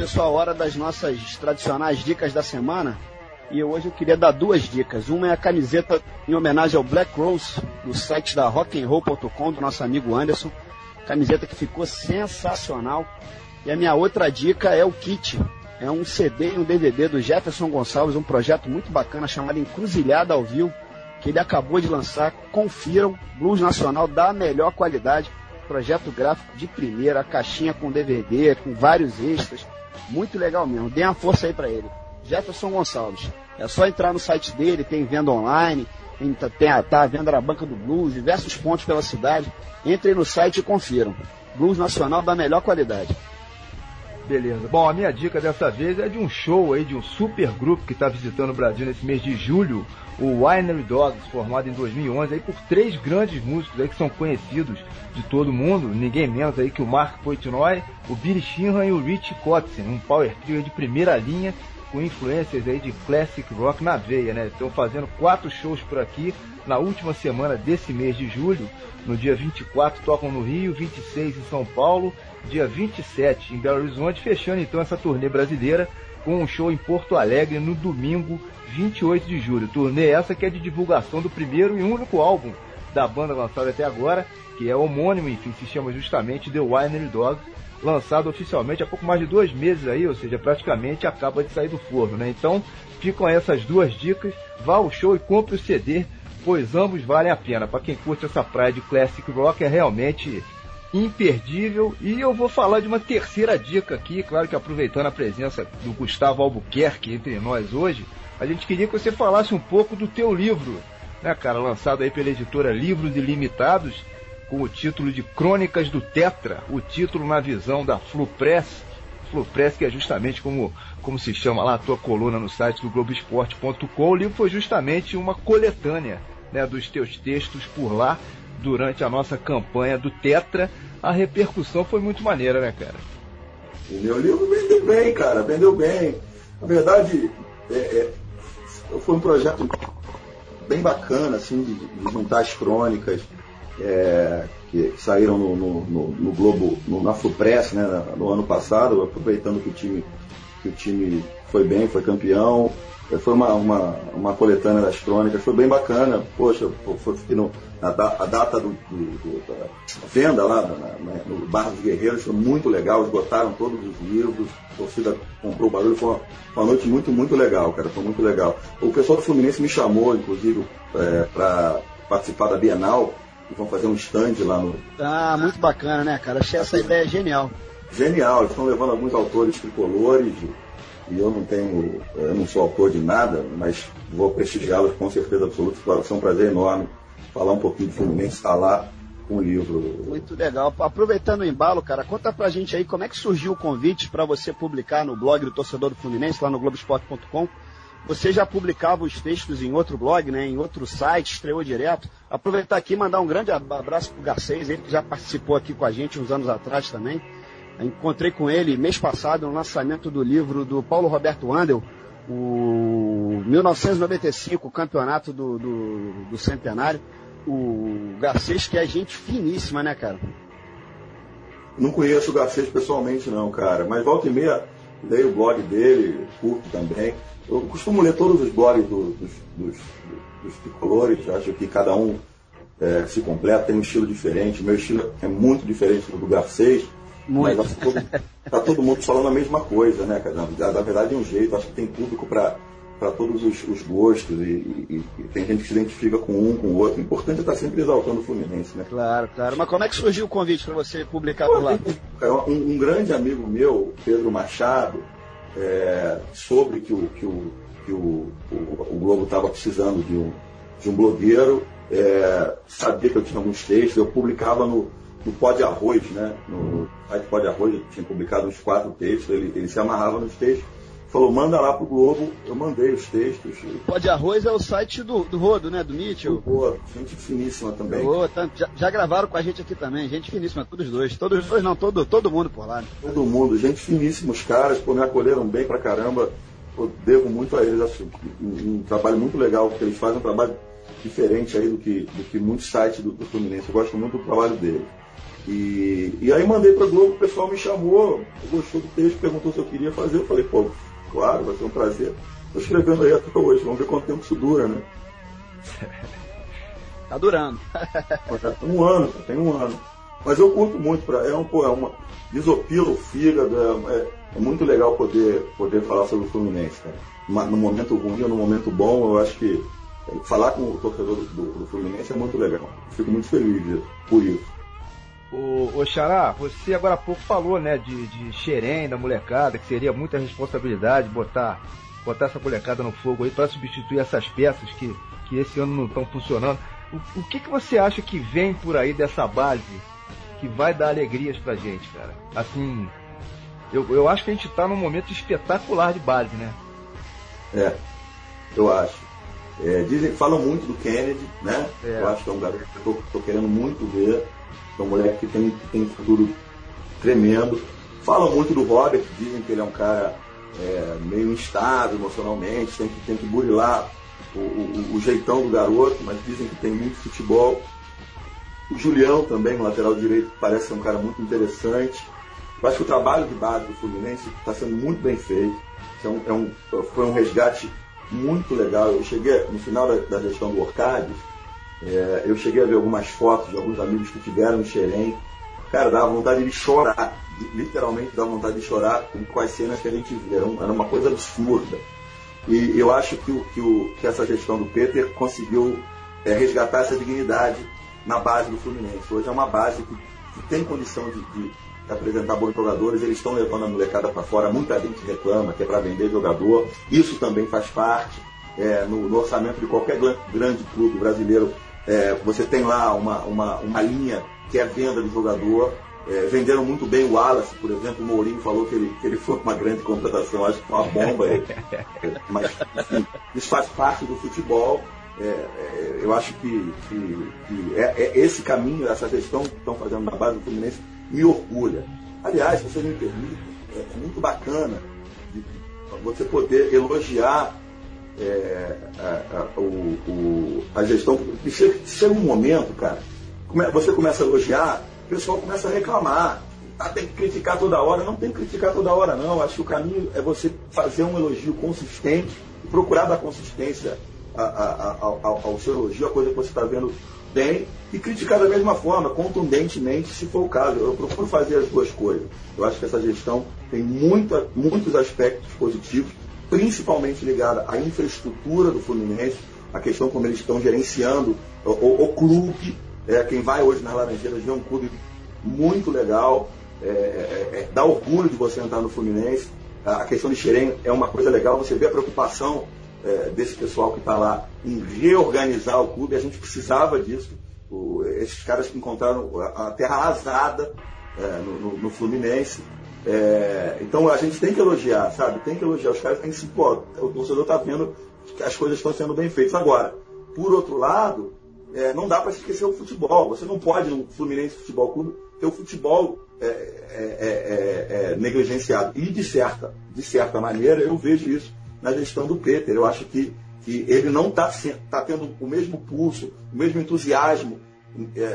Bom, pessoal, hora das nossas tradicionais dicas da semana. E hoje eu queria dar duas dicas. Uma é a camiseta em homenagem ao Black Rose, do site da rockandroll.com, do nosso amigo Anderson. Camiseta que ficou sensacional. E a minha outra dica é o kit. É um CD e um DVD do Jefferson Gonçalves, um projeto muito bacana chamado Encruzilhada ao Vivo, que ele acabou de lançar. Confiram, blues nacional da melhor qualidade. Projeto gráfico de primeira, caixinha com DVD, com vários extras. Muito legal mesmo. Dê uma força aí para ele. Jefferson Gonçalves. É só entrar no site dele, tem venda online, tem, tem, tá venda na Banca do Blues, diversos pontos pela cidade. Entrem no site e confiram. Blues Nacional da melhor qualidade. Beleza. Bom, a minha dica dessa vez é de um show aí, de um super grupo que está visitando o Brasil nesse mês de julho, o Winery Dogs, formado em 2011 aí por três grandes músicos aí que são conhecidos de todo mundo, ninguém menos aí que o Mark Poitnoy, o Billy Sheehan e o Rich Kotzen, um power trio de primeira linha com influências aí de classic rock na veia, né? Estão fazendo quatro shows por aqui na última semana desse mês de julho. No dia 24 tocam no Rio, 26 em São Paulo, dia 27 em Belo Horizonte, fechando então essa turnê brasileira com um show em Porto Alegre no domingo 28 de julho. Turnê essa que é de divulgação do primeiro e único álbum da banda lançado até agora, que é homônimo, enfim, se chama justamente The Winery Dogs lançado oficialmente há pouco mais de dois meses aí, ou seja, praticamente acaba de sair do forno, né? Então, ficam essas duas dicas. Vá ao show e compre o CD, pois ambos valem a pena. Para quem curte essa praia de classic rock, é realmente imperdível. E eu vou falar de uma terceira dica aqui, claro que aproveitando a presença do Gustavo Albuquerque entre nós hoje, a gente queria que você falasse um pouco do teu livro, né, cara, lançado aí pela editora Livros Ilimitados com o título de Crônicas do Tetra, o título na visão da Flupress, Flupress que é justamente como, como se chama lá a tua coluna no site do Globoesporte.com. O livro foi justamente uma coletânea né, dos teus textos por lá durante a nossa campanha do Tetra. A repercussão foi muito maneira, né, cara? O meu livro vendeu bem, cara, vendeu bem. Na verdade, é, é, foi um projeto bem bacana, assim, de, de juntar as crônicas, é, que, que, saíram no, no, no, no Globo, no, na Fupress, né, no ano passado, aproveitando que o time, que o time foi bem, foi campeão. É, foi uma, uma, uma coletânea das crônicas, foi bem bacana. Poxa, foi, no, a, a data do, do, da venda lá na, no Bar dos Guerreiros foi muito legal, esgotaram todos os livros, a torcida comprou o barulho, foi uma, uma noite muito, muito legal, cara, foi muito legal. O pessoal do Fluminense me chamou, inclusive, é, para participar da Bienal, e vão fazer um stand lá no. Ah, muito bacana, né, cara? Achei essa ideia genial. Genial, estão levando alguns autores tricolores e eu não tenho, eu não sou autor de nada, mas vou prestigiá-los com certeza absoluta. Vai ser um prazer enorme falar um pouquinho de Fluminense, estar lá com o livro. Muito legal. Aproveitando o embalo, cara, conta pra gente aí como é que surgiu o convite para você publicar no blog do Torcedor do Fluminense, lá no Globoesporte.com você já publicava os textos em outro blog, né, em outro site, estreou direto. Aproveitar aqui e mandar um grande abraço para o Garcês, ele que já participou aqui com a gente uns anos atrás também. Encontrei com ele mês passado no lançamento do livro do Paulo Roberto Andel, o 1995, o campeonato do, do, do centenário. O Garcês, que é gente finíssima, né, cara? Não conheço o Garcês pessoalmente, não, cara. Mas volta e meia, leio o blog dele, curto também. Eu costumo ler todos os blogs do, dos, dos, dos tricolores, acho que cada um é, se completa, tem um estilo diferente. Meu estilo é muito diferente do do Garcês. Muito. Mas está todo, todo mundo falando a mesma coisa, né, cara? Na verdade, é um jeito, acho que tem público para para todos os, os gostos e, e, e, tem gente que se identifica com um, com o outro. O importante é estar sempre exaltando o Fluminense, né? Claro, claro. Mas como é que surgiu o convite para você publicar Pô, por lá? Um, um, grande amigo meu, Pedro Machado, é, sobre que o, que o, que o, o, o Globo estava precisando de um, de um blogueiro, é, sabia que eu tinha alguns textos, eu publicava no, no Pó de Arroz, né? No site Pó de Arroz, eu tinha publicado uns quatro textos, ele, ele se amarrava nos textos falou, manda lá pro Globo, eu mandei os textos. Pó de Arroz é o site do, do Rodo, né? Do Mitchell. Do Rodo, gente finíssima também. Oh, tá, já, já, gravaram com a gente aqui também, gente finíssima, todos os dois. Todos os dois não, todo, todo mundo por lá. Né? Todo mundo, gente finíssima, os caras, pô, me acolheram bem pra caramba. Eu devo muito a eles, acho um, um, trabalho muito legal, porque eles fazem um trabalho diferente aí do que, do que muitos sites do, do Fluminense. Eu gosto muito do trabalho deles. E, e aí mandei para Globo, o pessoal me chamou, gostou do texto, perguntou se eu queria fazer. Eu falei, pô, claro, vai ser um prazer. Estou escrevendo aí até hoje, vamos ver quanto tempo isso dura, né? Tá durando. um ano, tem um ano. Mas eu curto muito, pra, é, um, pô, é uma. Desopila o fígado, é, é, é, muito legal poder, poder falar sobre o Fluminense, cara. No momento ruim ou no momento bom, eu acho que falar com o torcedor do, do, do Fluminense é muito legal. Fico muito feliz por isso. O, o Xará, você agora há pouco falou, né, de, de xerém, da molecada, que seria muita responsabilidade botar, botar essa molecada no fogo aí para substituir essas peças que, que esse ano não estão funcionando. O, o que, que você acha que vem por aí dessa base que vai dar alegrias pra gente, cara? Assim, eu, eu acho que a gente tá num momento espetacular de base, né? É, eu acho. É, dizem, falam muito do Kennedy, né? É. Eu acho que é um garoto que eu tô, tô querendo muito ver. É um moleque que tem, que tem futuro tremendo. Falam muito do Robert, dizem que ele é um cara é, meio instável emocionalmente, tem que, tem que burilar o, o, o, jeitão do garoto, mas dizem que tem muito futebol. O Julião também, lateral direito, parece ser um cara muito interessante. Eu acho que o trabalho de base do Fluminense está sendo muito bem feito. É um, é um, foi um resgate muito legal. Eu cheguei, no final da, da gestão do Orcades, é, eu cheguei a ver algumas fotos de alguns amigos que tiveram em Xerém. Cara, dava vontade de chorar, literalmente dava vontade de chorar com, as cenas que a gente via. Era uma coisa absurda. E eu acho que, o, que, o, que essa gestão do Peter conseguiu é, resgatar essa dignidade na base do Fluminense. Hoje é uma base que, que tem condição de, de, apresentar bons jogadores, eles estão levando a molecada para fora, muita gente reclama que é para vender jogador, isso também faz parte. É, no, no, orçamento de qualquer grande clube brasileiro, é, você tem lá uma, uma, uma linha que é venda de jogador, é, venderam muito bem o Wallace, por exemplo, o Mourinho falou que ele, que ele foi uma grande contratação, acho que foi uma bomba. É, mas enfim, isso faz parte do futebol. É, é, eu acho que, que, que é, é, esse caminho, essa gestão que estão fazendo na base do Fluminense, me orgulha. Aliás, se você me permite, é, muito bacana você poder elogiar a, a, o, o, a gestão. Chega, chega um momento, cara, você começa a elogiar o pessoal começa a reclamar. Ah, tem que criticar toda hora. Não tem que criticar toda hora, não. Acho que o caminho é você fazer um elogio consistente procurar dar consistência a, a, a, ao, ao seu elogio, a coisa que você está vendo bem, e criticar da mesma forma, contundentemente, se for o caso. Eu procuro fazer as duas coisas. Eu acho que essa gestão tem muita, muitos aspectos positivos, principalmente ligada à infraestrutura do Fluminense, a questão como eles estão gerenciando o, o, o clube, é, quem vai hoje nas Laranjeiras vê um clube muito legal, é, é, é, dá orgulho de você entrar no Fluminense. A questão de Xerém é uma coisa legal, você vê a preocupação é, desse pessoal que está lá em reorganizar o clube, a gente precisava disso. O, esses caras que encontraram a terra arrasada é, no, no, no, Fluminense. É, então a gente tem que elogiar, sabe? Tem que elogiar. Os caras têm que se. Pô, o torcedor está vendo que as coisas estão sendo bem feitas. Agora, por outro lado, é, não dá para esquecer o futebol. Você não pode, no Fluminense Futebol Clube, ter o futebol é é, é, é, negligenciado. E, de certa, de certa maneira, eu vejo isso na gestão do Peter. Eu acho que, que ele não está tá tendo o mesmo pulso, o mesmo entusiasmo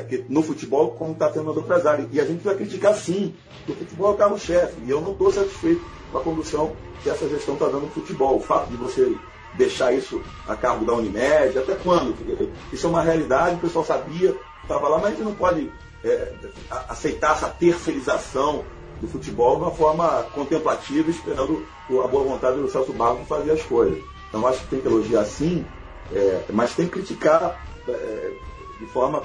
que, no futebol como está tendo outras áreas. E a gente vai criticar sim, porque o futebol é o carro-chefe. E eu não estou satisfeito com a condução que essa gestão está dando no futebol. O fato de você deixar isso a cargo da Unimed? Até quando? Isso é uma realidade, o pessoal sabia, estava lá, mas a gente não pode é, aceitar essa terceirização do futebol de uma forma contemplativa, esperando a boa vontade do Celso Barros fazer as coisas. Então acho que tem que elogiar sim, é, mas tem que criticar é, de forma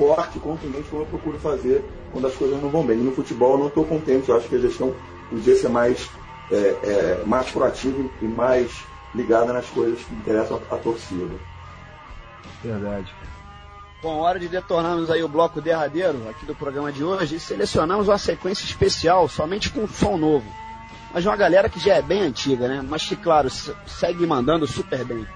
forte, contundente, como eu procuro fazer quando as coisas não vão bem. E no futebol eu não estou contente, eu acho que a gestão podia ser mais, é, é, mais proativa e mais ligada nas coisas que interessam a torcida. Verdade. Bom, hora de detornarmos aí o bloco derradeiro aqui do programa de hoje e selecionamos uma sequência especial somente com som novo. Mas de uma galera que já é bem antiga, né? Mas que, claro, segue mandando super bem.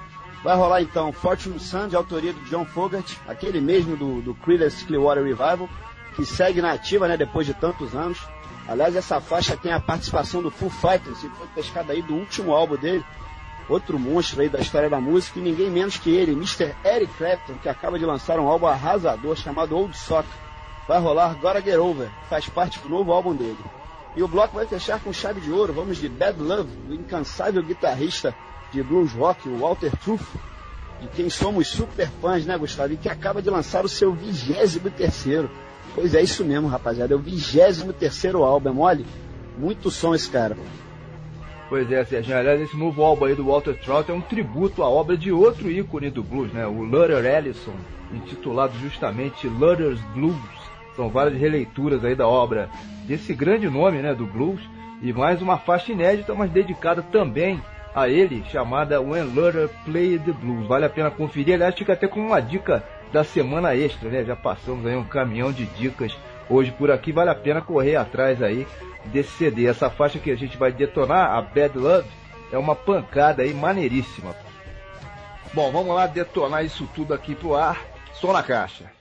Vai rolar então Fortune Sun, de autoria do John Fogerty, aquele mesmo do, do Creedence Clearwater Revival, que segue na ativa, né, depois de tantos anos. Aliás, essa faixa tem a participação do Foo Fighters, e foi pescada aí do último álbum dele, outro monstro aí da história da música, e ninguém menos que ele, Mr. Eric Clapton, que acaba de lançar um álbum arrasador chamado Old Sock. vai rolar Gotta Get Over, faz parte do novo álbum dele. E o bloco vai fechar com chave de ouro, vamos de Bad Love, do incansável guitarrista de blues rock, o Walter Truth, de quem somos super fãs, né, Gustavo? E que acaba de lançar o seu vigésimo terceiro. Pois é, isso mesmo, rapaziada, é o vigésimo terceiro álbum, é mole? Muito som esse cara. Pois é, Sérgio. Aliás, esse novo álbum aí do Walter Trout é um tributo à obra de outro ícone do blues, né? O Luther Ellison, intitulado justamente Luther's Blues. São várias releituras aí da obra desse grande nome, né, do blues. E mais uma faixa inédita, mas dedicada também a ele, chamada When Luther Played the Blues. Vale a pena conferir. Aliás, fica até como uma dica da semana extra, né? Já passamos aí um caminhão de dicas hoje por aqui. Vale a pena correr atrás aí desse CD. Essa faixa que a gente vai detonar, a Bad Love, é uma pancada aí maneiríssima. Bom, vamos lá detonar isso tudo aqui pro ar. Som na caixa.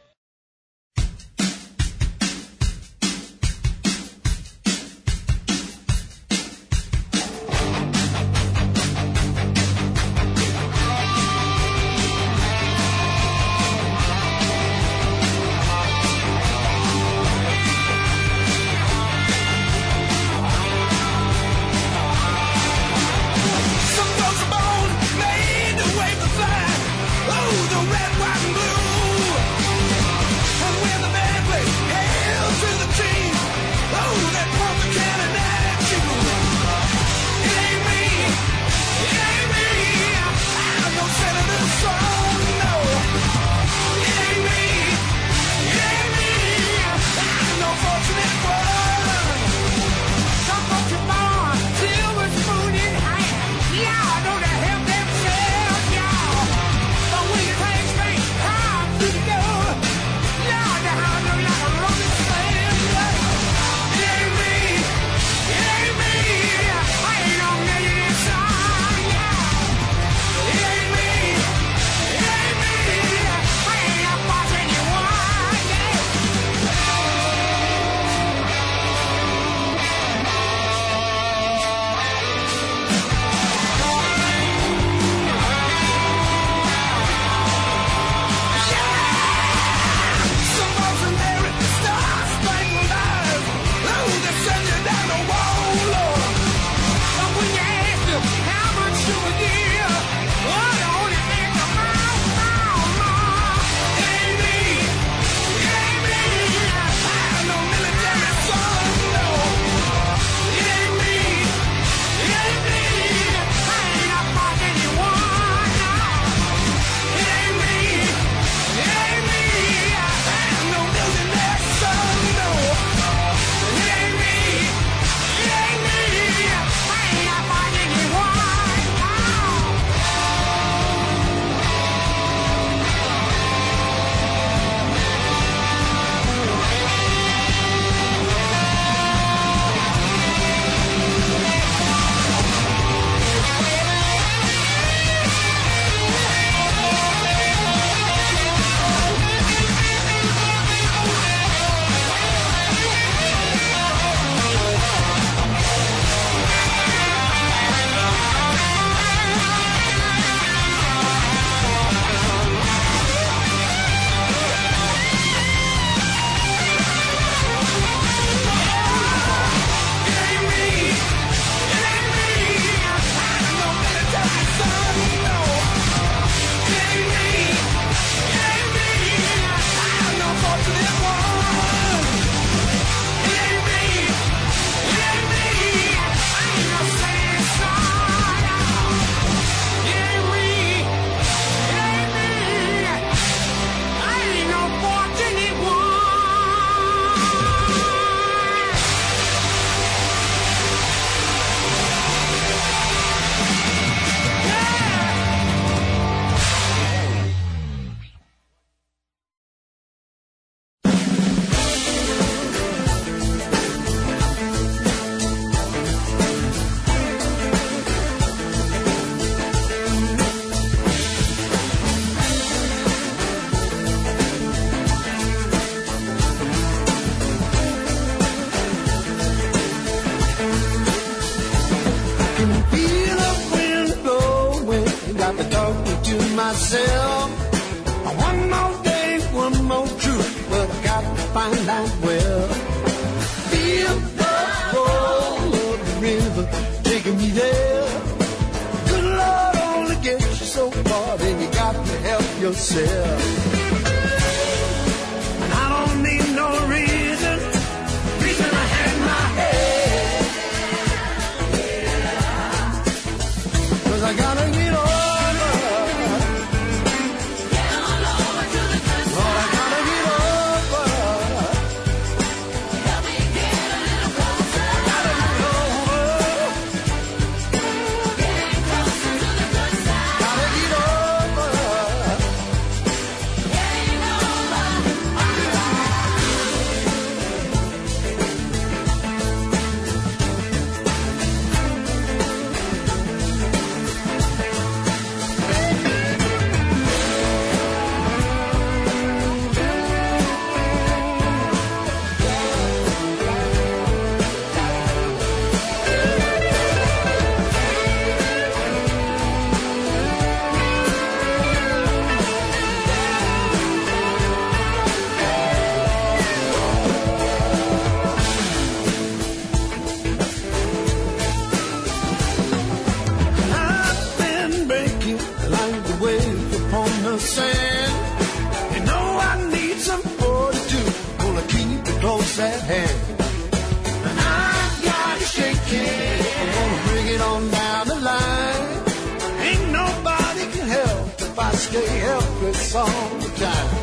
stay helpless all the time.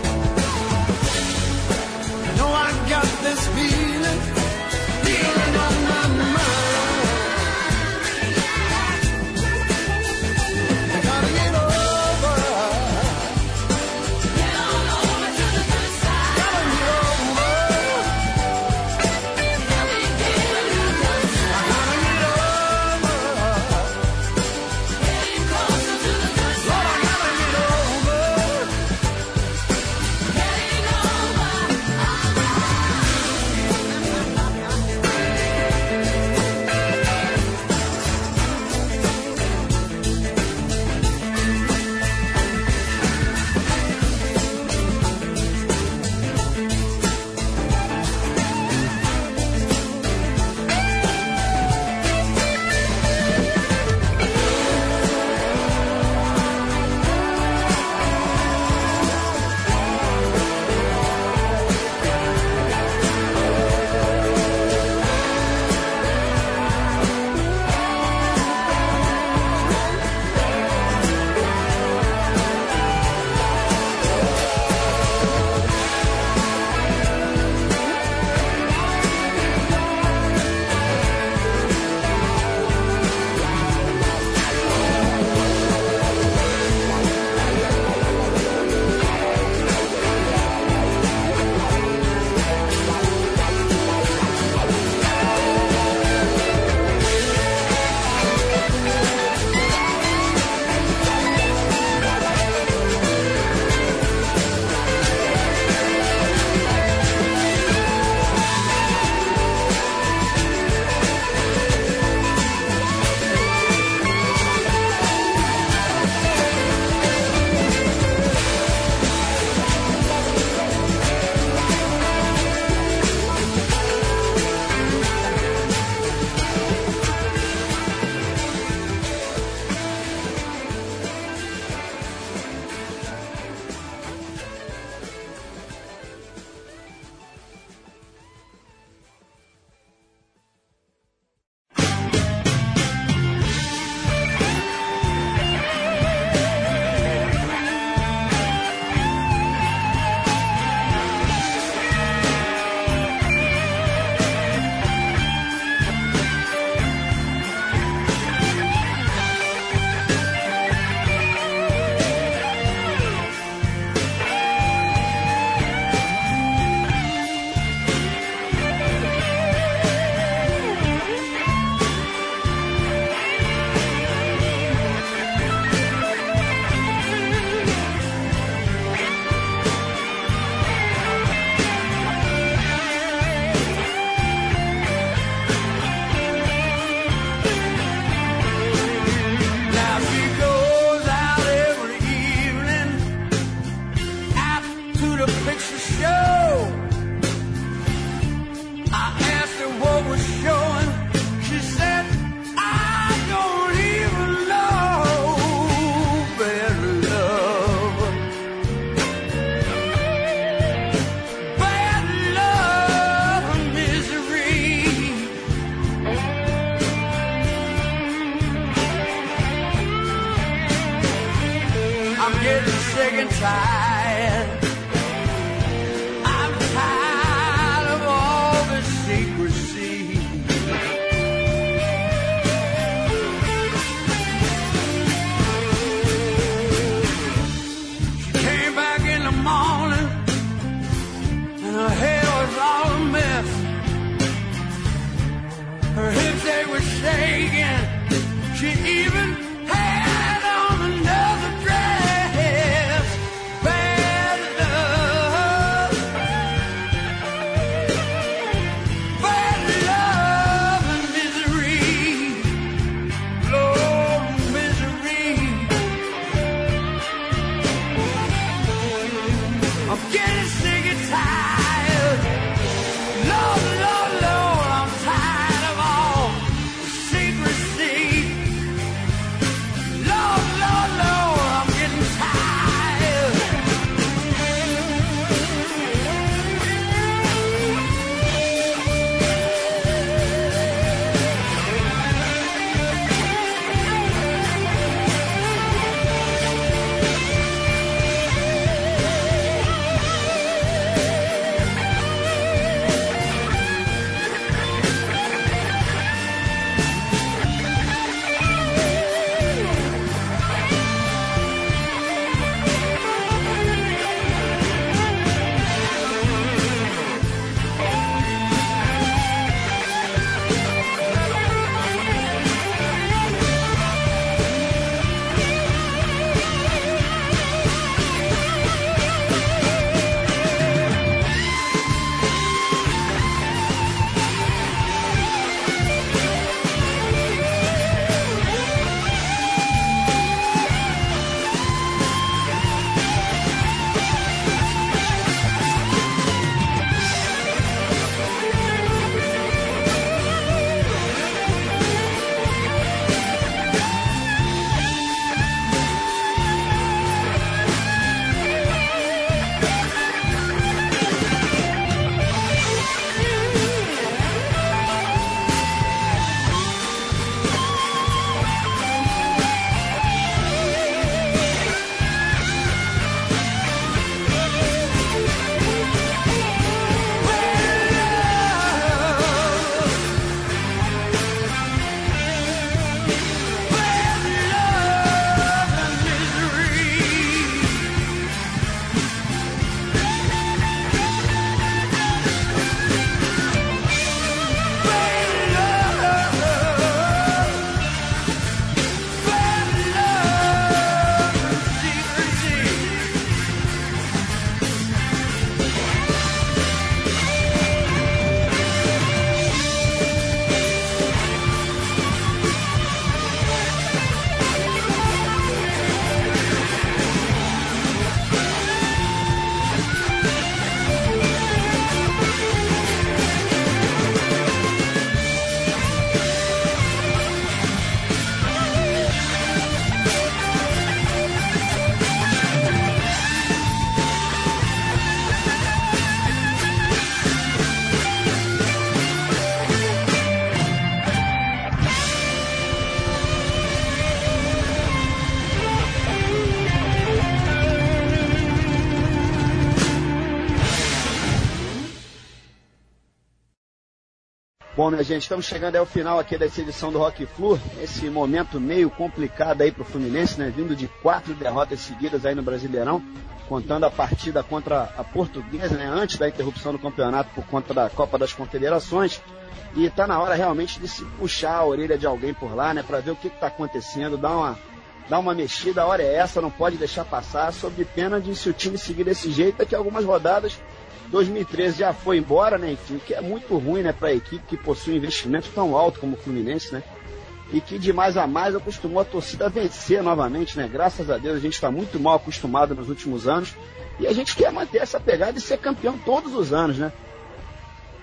Bom, minha gente, estamos chegando ao final aqui dessa edição do Rock Flu, esse momento meio complicado aí pro Fluminense, né? Vindo de quatro derrotas seguidas aí no Brasileirão, contando a partida contra a Portuguesa, né? Antes da interrupção do campeonato por conta da Copa das Confederações. E tá na hora realmente de se puxar a orelha de alguém por lá, né? Para ver o que, que tá acontecendo, dar uma, dar uma mexida, a hora é essa, não pode deixar passar, sob pena de se o time seguir desse jeito, daqui a algumas rodadas 2013 já foi embora, né? Enfim, o que é muito ruim, né, para a equipe que possui um investimento tão alto como o Fluminense, né? E que de mais a mais acostumou a torcida a vencer novamente, né? Graças a Deus a gente está muito mal acostumado nos últimos anos e a gente quer manter essa pegada e ser campeão todos os anos, né?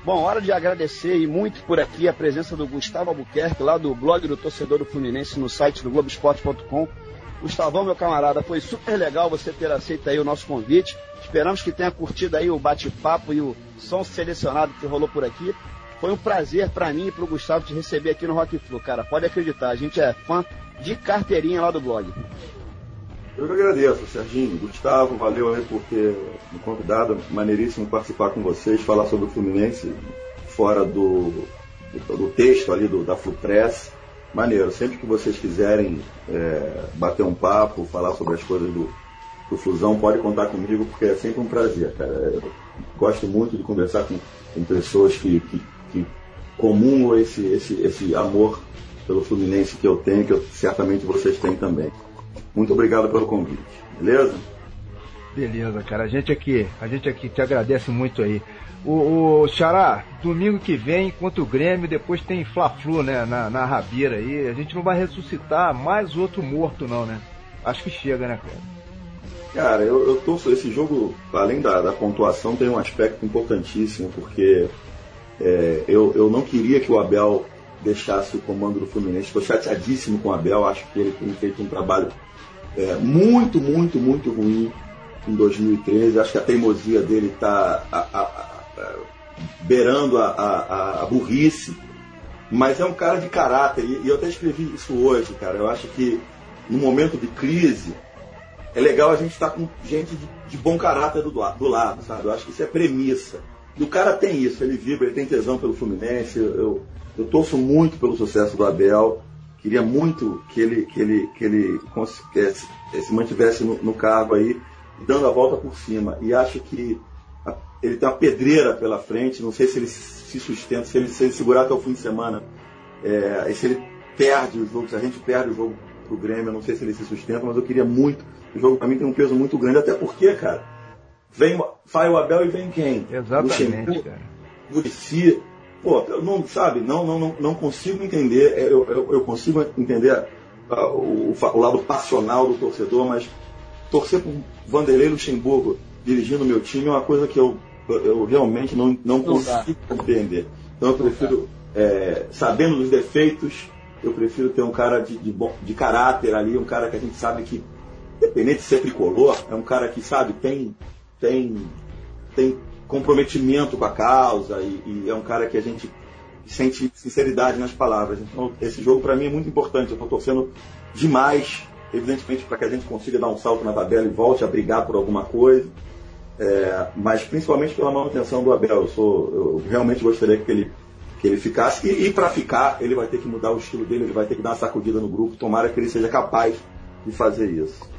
Bom, hora de agradecer e muito por aqui a presença do Gustavo Albuquerque, lá do blog do Torcedor do Fluminense, no site do Globoesporte.com. Gustavão, meu camarada, foi super legal você ter aceito aí o nosso convite. Esperamos que tenha curtido aí o bate-papo e o som selecionado que rolou por aqui. Foi um prazer para mim e para o Gustavo te receber aqui no Rock Flu, cara. Pode acreditar, a gente é fã de carteirinha lá do blog. Eu que agradeço, Serginho. Gustavo, valeu aí por ter me convidado. Maneiríssimo participar com vocês, falar sobre o Fluminense fora do, do, do texto ali do, da Flupress. Maneiro. Sempre que vocês quiserem é, bater um papo, falar sobre as coisas do, do Fusão, pode contar comigo, porque é sempre um prazer, cara. Eu gosto muito de conversar com, com pessoas que, que, que comungam esse, esse, esse amor pelo Fluminense que eu tenho, que eu, certamente vocês têm também. Muito obrigado pelo convite, beleza? Beleza, cara. A gente aqui, a gente aqui te agradece muito aí. O, o Xará, domingo que vem, contra o Grêmio, depois tem Fla-Flu, né, na, na Rabeira aí. A gente não vai ressuscitar mais outro morto, não, né? Acho que chega, né, cara? Cara, eu, eu torço. Esse jogo, além da, da pontuação, tem um aspecto importantíssimo, porque é, eu, eu não queria que o Abel deixasse o comando do Fluminense. Estou chateadíssimo com o Abel, acho que ele tem feito um trabalho é, muito, muito, muito ruim em 2013. Acho que a teimosia dele está beirando a, a, a, burrice, mas é um cara de caráter. E, e eu até escrevi isso hoje, cara. Eu acho que no momento de crise é legal a gente estar tá com gente de, de, bom caráter do, do lado, sabe? Eu acho que isso é premissa. E o cara tem isso, ele vibra, ele tem tesão pelo Fluminense. Eu, eu, torço muito pelo sucesso do Abel. Queria muito que ele, que ele, que ele se mantivesse no, no cargo aí, dando a volta por cima. E acho que ele tem uma pedreira pela frente, não sei se ele se sustenta, se ele, se ele segurar até o fim de semana, é, se ele perde o jogo, se a gente perde o jogo pro Grêmio, eu não sei se ele se sustenta, mas eu queria muito. O jogo para mim tem um peso muito grande, até porque, cara, vem, sai o Abel e vem quem? Exatamente, cara. Murici, pô, eu não, sabe, não, não, não, não consigo entender, é, eu, eu, eu consigo entender uh, o, o, lado passional do torcedor, mas torcer por Vanderlei Luxemburgo dirigindo o meu time é uma coisa que eu, eu realmente não, não, não consigo dá. compreender. Então eu prefiro, é, sabendo dos defeitos, eu prefiro ter um cara de, de, bom, de caráter ali, um cara que a gente sabe que, independente de ser tricolor, é um cara que, sabe, tem, tem, tem comprometimento com a causa e, e é um cara que a gente sente sinceridade nas palavras. Então, esse jogo para mim é muito importante. Eu estou torcendo demais, evidentemente, para que a gente consiga dar um salto na tabela e volte a brigar por alguma coisa. É, mas principalmente pela manutenção do Abel. Eu, sou, eu realmente gostaria que ele, que ele ficasse. E, e para ficar, ele vai ter que mudar o estilo dele, ele vai ter que dar uma sacudida no grupo. Tomara que ele seja capaz de fazer isso.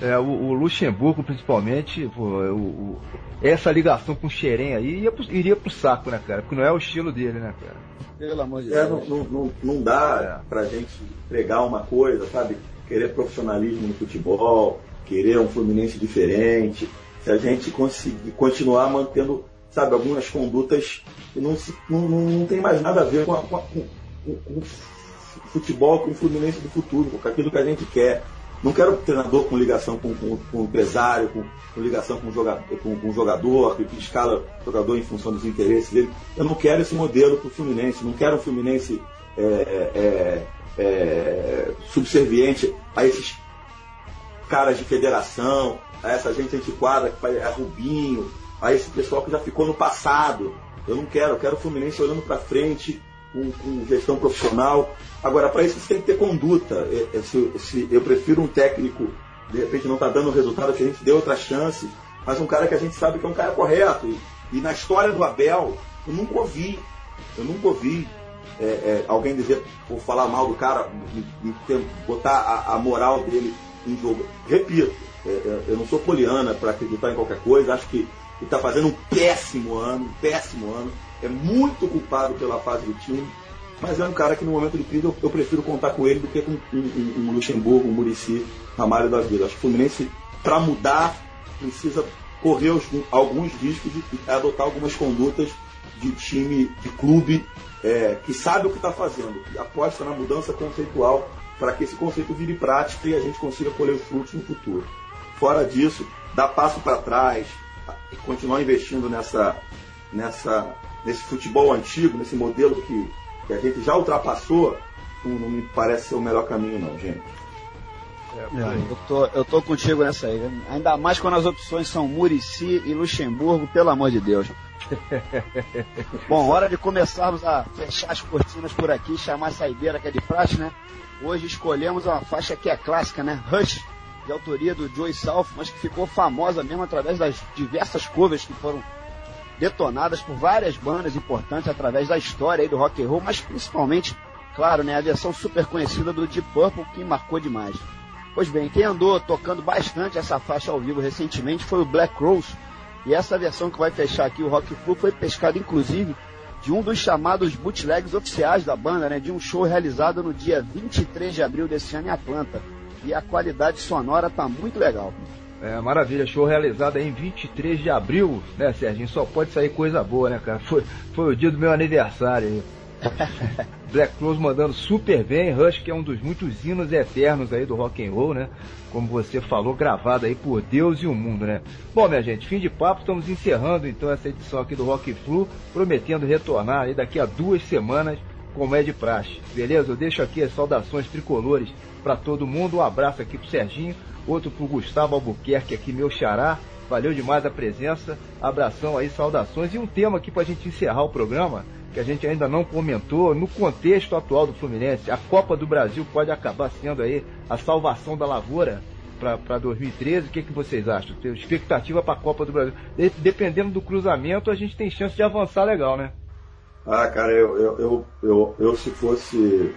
É, o, o Luxemburgo, principalmente, pô, o, o, essa ligação com o Xerém aí ia pro, iria pro saco, né, cara? Porque não é o estilo dele, né, cara? Pelo amor de é, Deus. Não, não, não dá é. pra gente pregar uma coisa, sabe? Querer profissionalismo no futebol, querer um Fluminense diferente se a gente conseguir continuar mantendo, sabe, algumas condutas que não, se, não, não tem mais nada a ver com, a, com, com, com o futebol, com o Fluminense do futuro, com aquilo que a gente quer. Não quero um treinador com ligação com, com, com o empresário, com, com ligação com o jogador, com, com jogador, que escala o jogador em função dos interesses dele. Eu não quero esse modelo para o Fluminense. Não quero um Fluminense é, é, é, subserviente a esses caras de federação, a essa gente antiquada que é Rubinho, a esse pessoal que já ficou no passado. Eu não quero, eu quero o Fluminense olhando para frente, com, com, gestão profissional. Agora, para isso você tem que ter conduta. É, é, se, se, eu prefiro um técnico, de repente não está dando o resultado que a gente deu outra chance, mas um cara que a gente sabe que é um cara correto. E, e na história do Abel, eu nunca ouvi, eu nunca ouvi é, é, alguém dizer, por falar mal do cara, botar a, a moral dele em jogo. Repito, é, é, eu não sou poliana para acreditar em qualquer coisa, acho que ele está fazendo um péssimo ano, um péssimo ano, é muito culpado pela fase do time, mas é um cara que no momento de crise eu, eu prefiro contar com ele do que com um, um, um Luxemburgo, um Murici, Ramalho da vida. Acho que o Fluminense, para mudar, precisa correr os, alguns riscos e adotar algumas condutas de time, de clube, é, que sabe o que está fazendo, que aposta na mudança conceitual para que esse conceito vire prática e a gente consiga colher os frutos no futuro. Fora disso, dar passo para trás, continuar investindo nessa, nessa, nesse futebol antigo, nesse modelo que, que a gente já ultrapassou, não, não me parece ser o melhor caminho não, gente. É, eu, tô, eu tô contigo nessa aí. Ainda mais quando as opções são Murici e Luxemburgo, pelo amor de Deus. Bom, hora de começarmos a fechar as cortinas por aqui, chamar a saideira que é de praxe, né? Hoje escolhemos uma faixa que é clássica, né? Rush, de autoria do Joey South, mas que ficou famosa mesmo através das diversas covers que foram detonadas por várias bandas importantes através da história do rock and roll, mas principalmente, claro, né, a versão super conhecida do Deep Purple que marcou demais. Pois bem, quem andou tocando bastante essa faixa ao vivo recentemente foi o Black Rose, e essa versão que vai fechar aqui o Rock Flu foi pescada inclusive de um dos chamados bootlegs oficiais da banda, né, de um show realizado no dia 23 de abril desse ano em Atlanta. E a qualidade sonora tá muito legal. É, maravilha, show realizado em 23 de abril, né, Serginho? Só pode sair coisa boa, né, cara? Foi, foi o dia do meu aniversário aí. Black Crowes mandando super bem, Rush que é um dos muitos hinos eternos aí do rock and roll, né? Como você falou, gravado aí por Deus e o mundo, né? Bom, minha gente, fim de papo, estamos encerrando então essa edição aqui do Rock Flu, prometendo retornar aí daqui a duas semanas, como é de praxe. Beleza? Eu deixo aqui as saudações tricolores para todo mundo, um abraço aqui pro Serginho, outro pro Gustavo Albuquerque aqui, meu xará. Valeu demais a presença, abração aí, saudações e um tema aqui pra gente encerrar o programa que a gente ainda não comentou, no contexto atual do Fluminense, a Copa do Brasil pode acabar sendo aí a salvação da lavoura para 2013. O que, que vocês acham? Tem expectativa para a Copa do Brasil? Dependendo do cruzamento, a gente tem chance de avançar legal, né? Ah, cara, eu, eu, eu, eu se fosse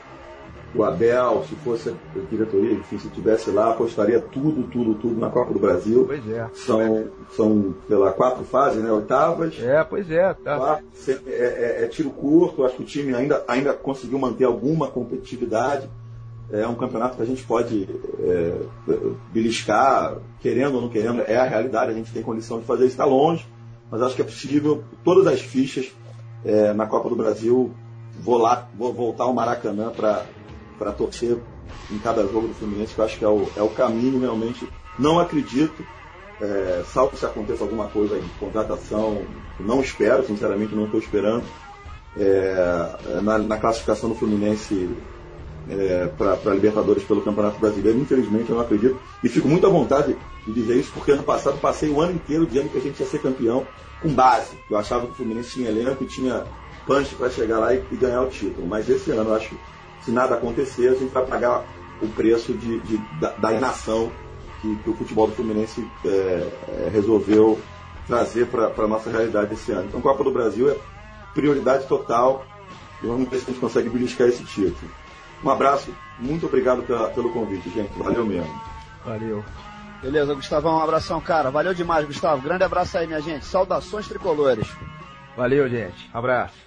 o Abel, se fosse a diretoria, enfim, se tivesse lá, apostaria tudo, tudo, tudo na Copa do Brasil. Pois é. São, são pela quatro fases, né? Oitavas. É, pois é. Tá. Quatro, é, é, é, tiro curto, acho que o time ainda, ainda conseguiu manter alguma competitividade. É um campeonato que a gente pode é, beliscar, querendo ou não querendo, é a realidade, a gente tem condição de fazer isso, está longe, mas acho que é possível, todas as fichas é, na Copa do Brasil, vou lá, vou voltar ao Maracanã para para torcer em cada jogo do Fluminense, que eu acho que é o, é o caminho realmente. Não acredito, é, salvo se aconteça alguma coisa de contratação, não espero, sinceramente não estou esperando, é, na, na, classificação do Fluminense é, para Libertadores pelo Campeonato Brasileiro, infelizmente eu não acredito. E fico muito à vontade de dizer isso, porque ano passado passei o ano inteiro dizendo que a gente ia ser campeão com base. Eu achava que o Fluminense tinha elenco e tinha punch para chegar lá e, e ganhar o título. Mas esse ano eu acho se nada acontecer, a gente vai pagar o preço de, de da, da, inação que, que, o futebol do Fluminense é, é, resolveu trazer para a nossa realidade esse ano. Então, Copa do Brasil é prioridade total e vamos ver se a gente consegue beliscar esse título. Um abraço, muito obrigado pela, pelo convite, gente. Valeu mesmo. Valeu. Beleza, Gustavão, um abração, cara. Valeu demais, Gustavo. Grande abraço aí, minha gente. Saudações tricolores. Valeu, gente. Abraço.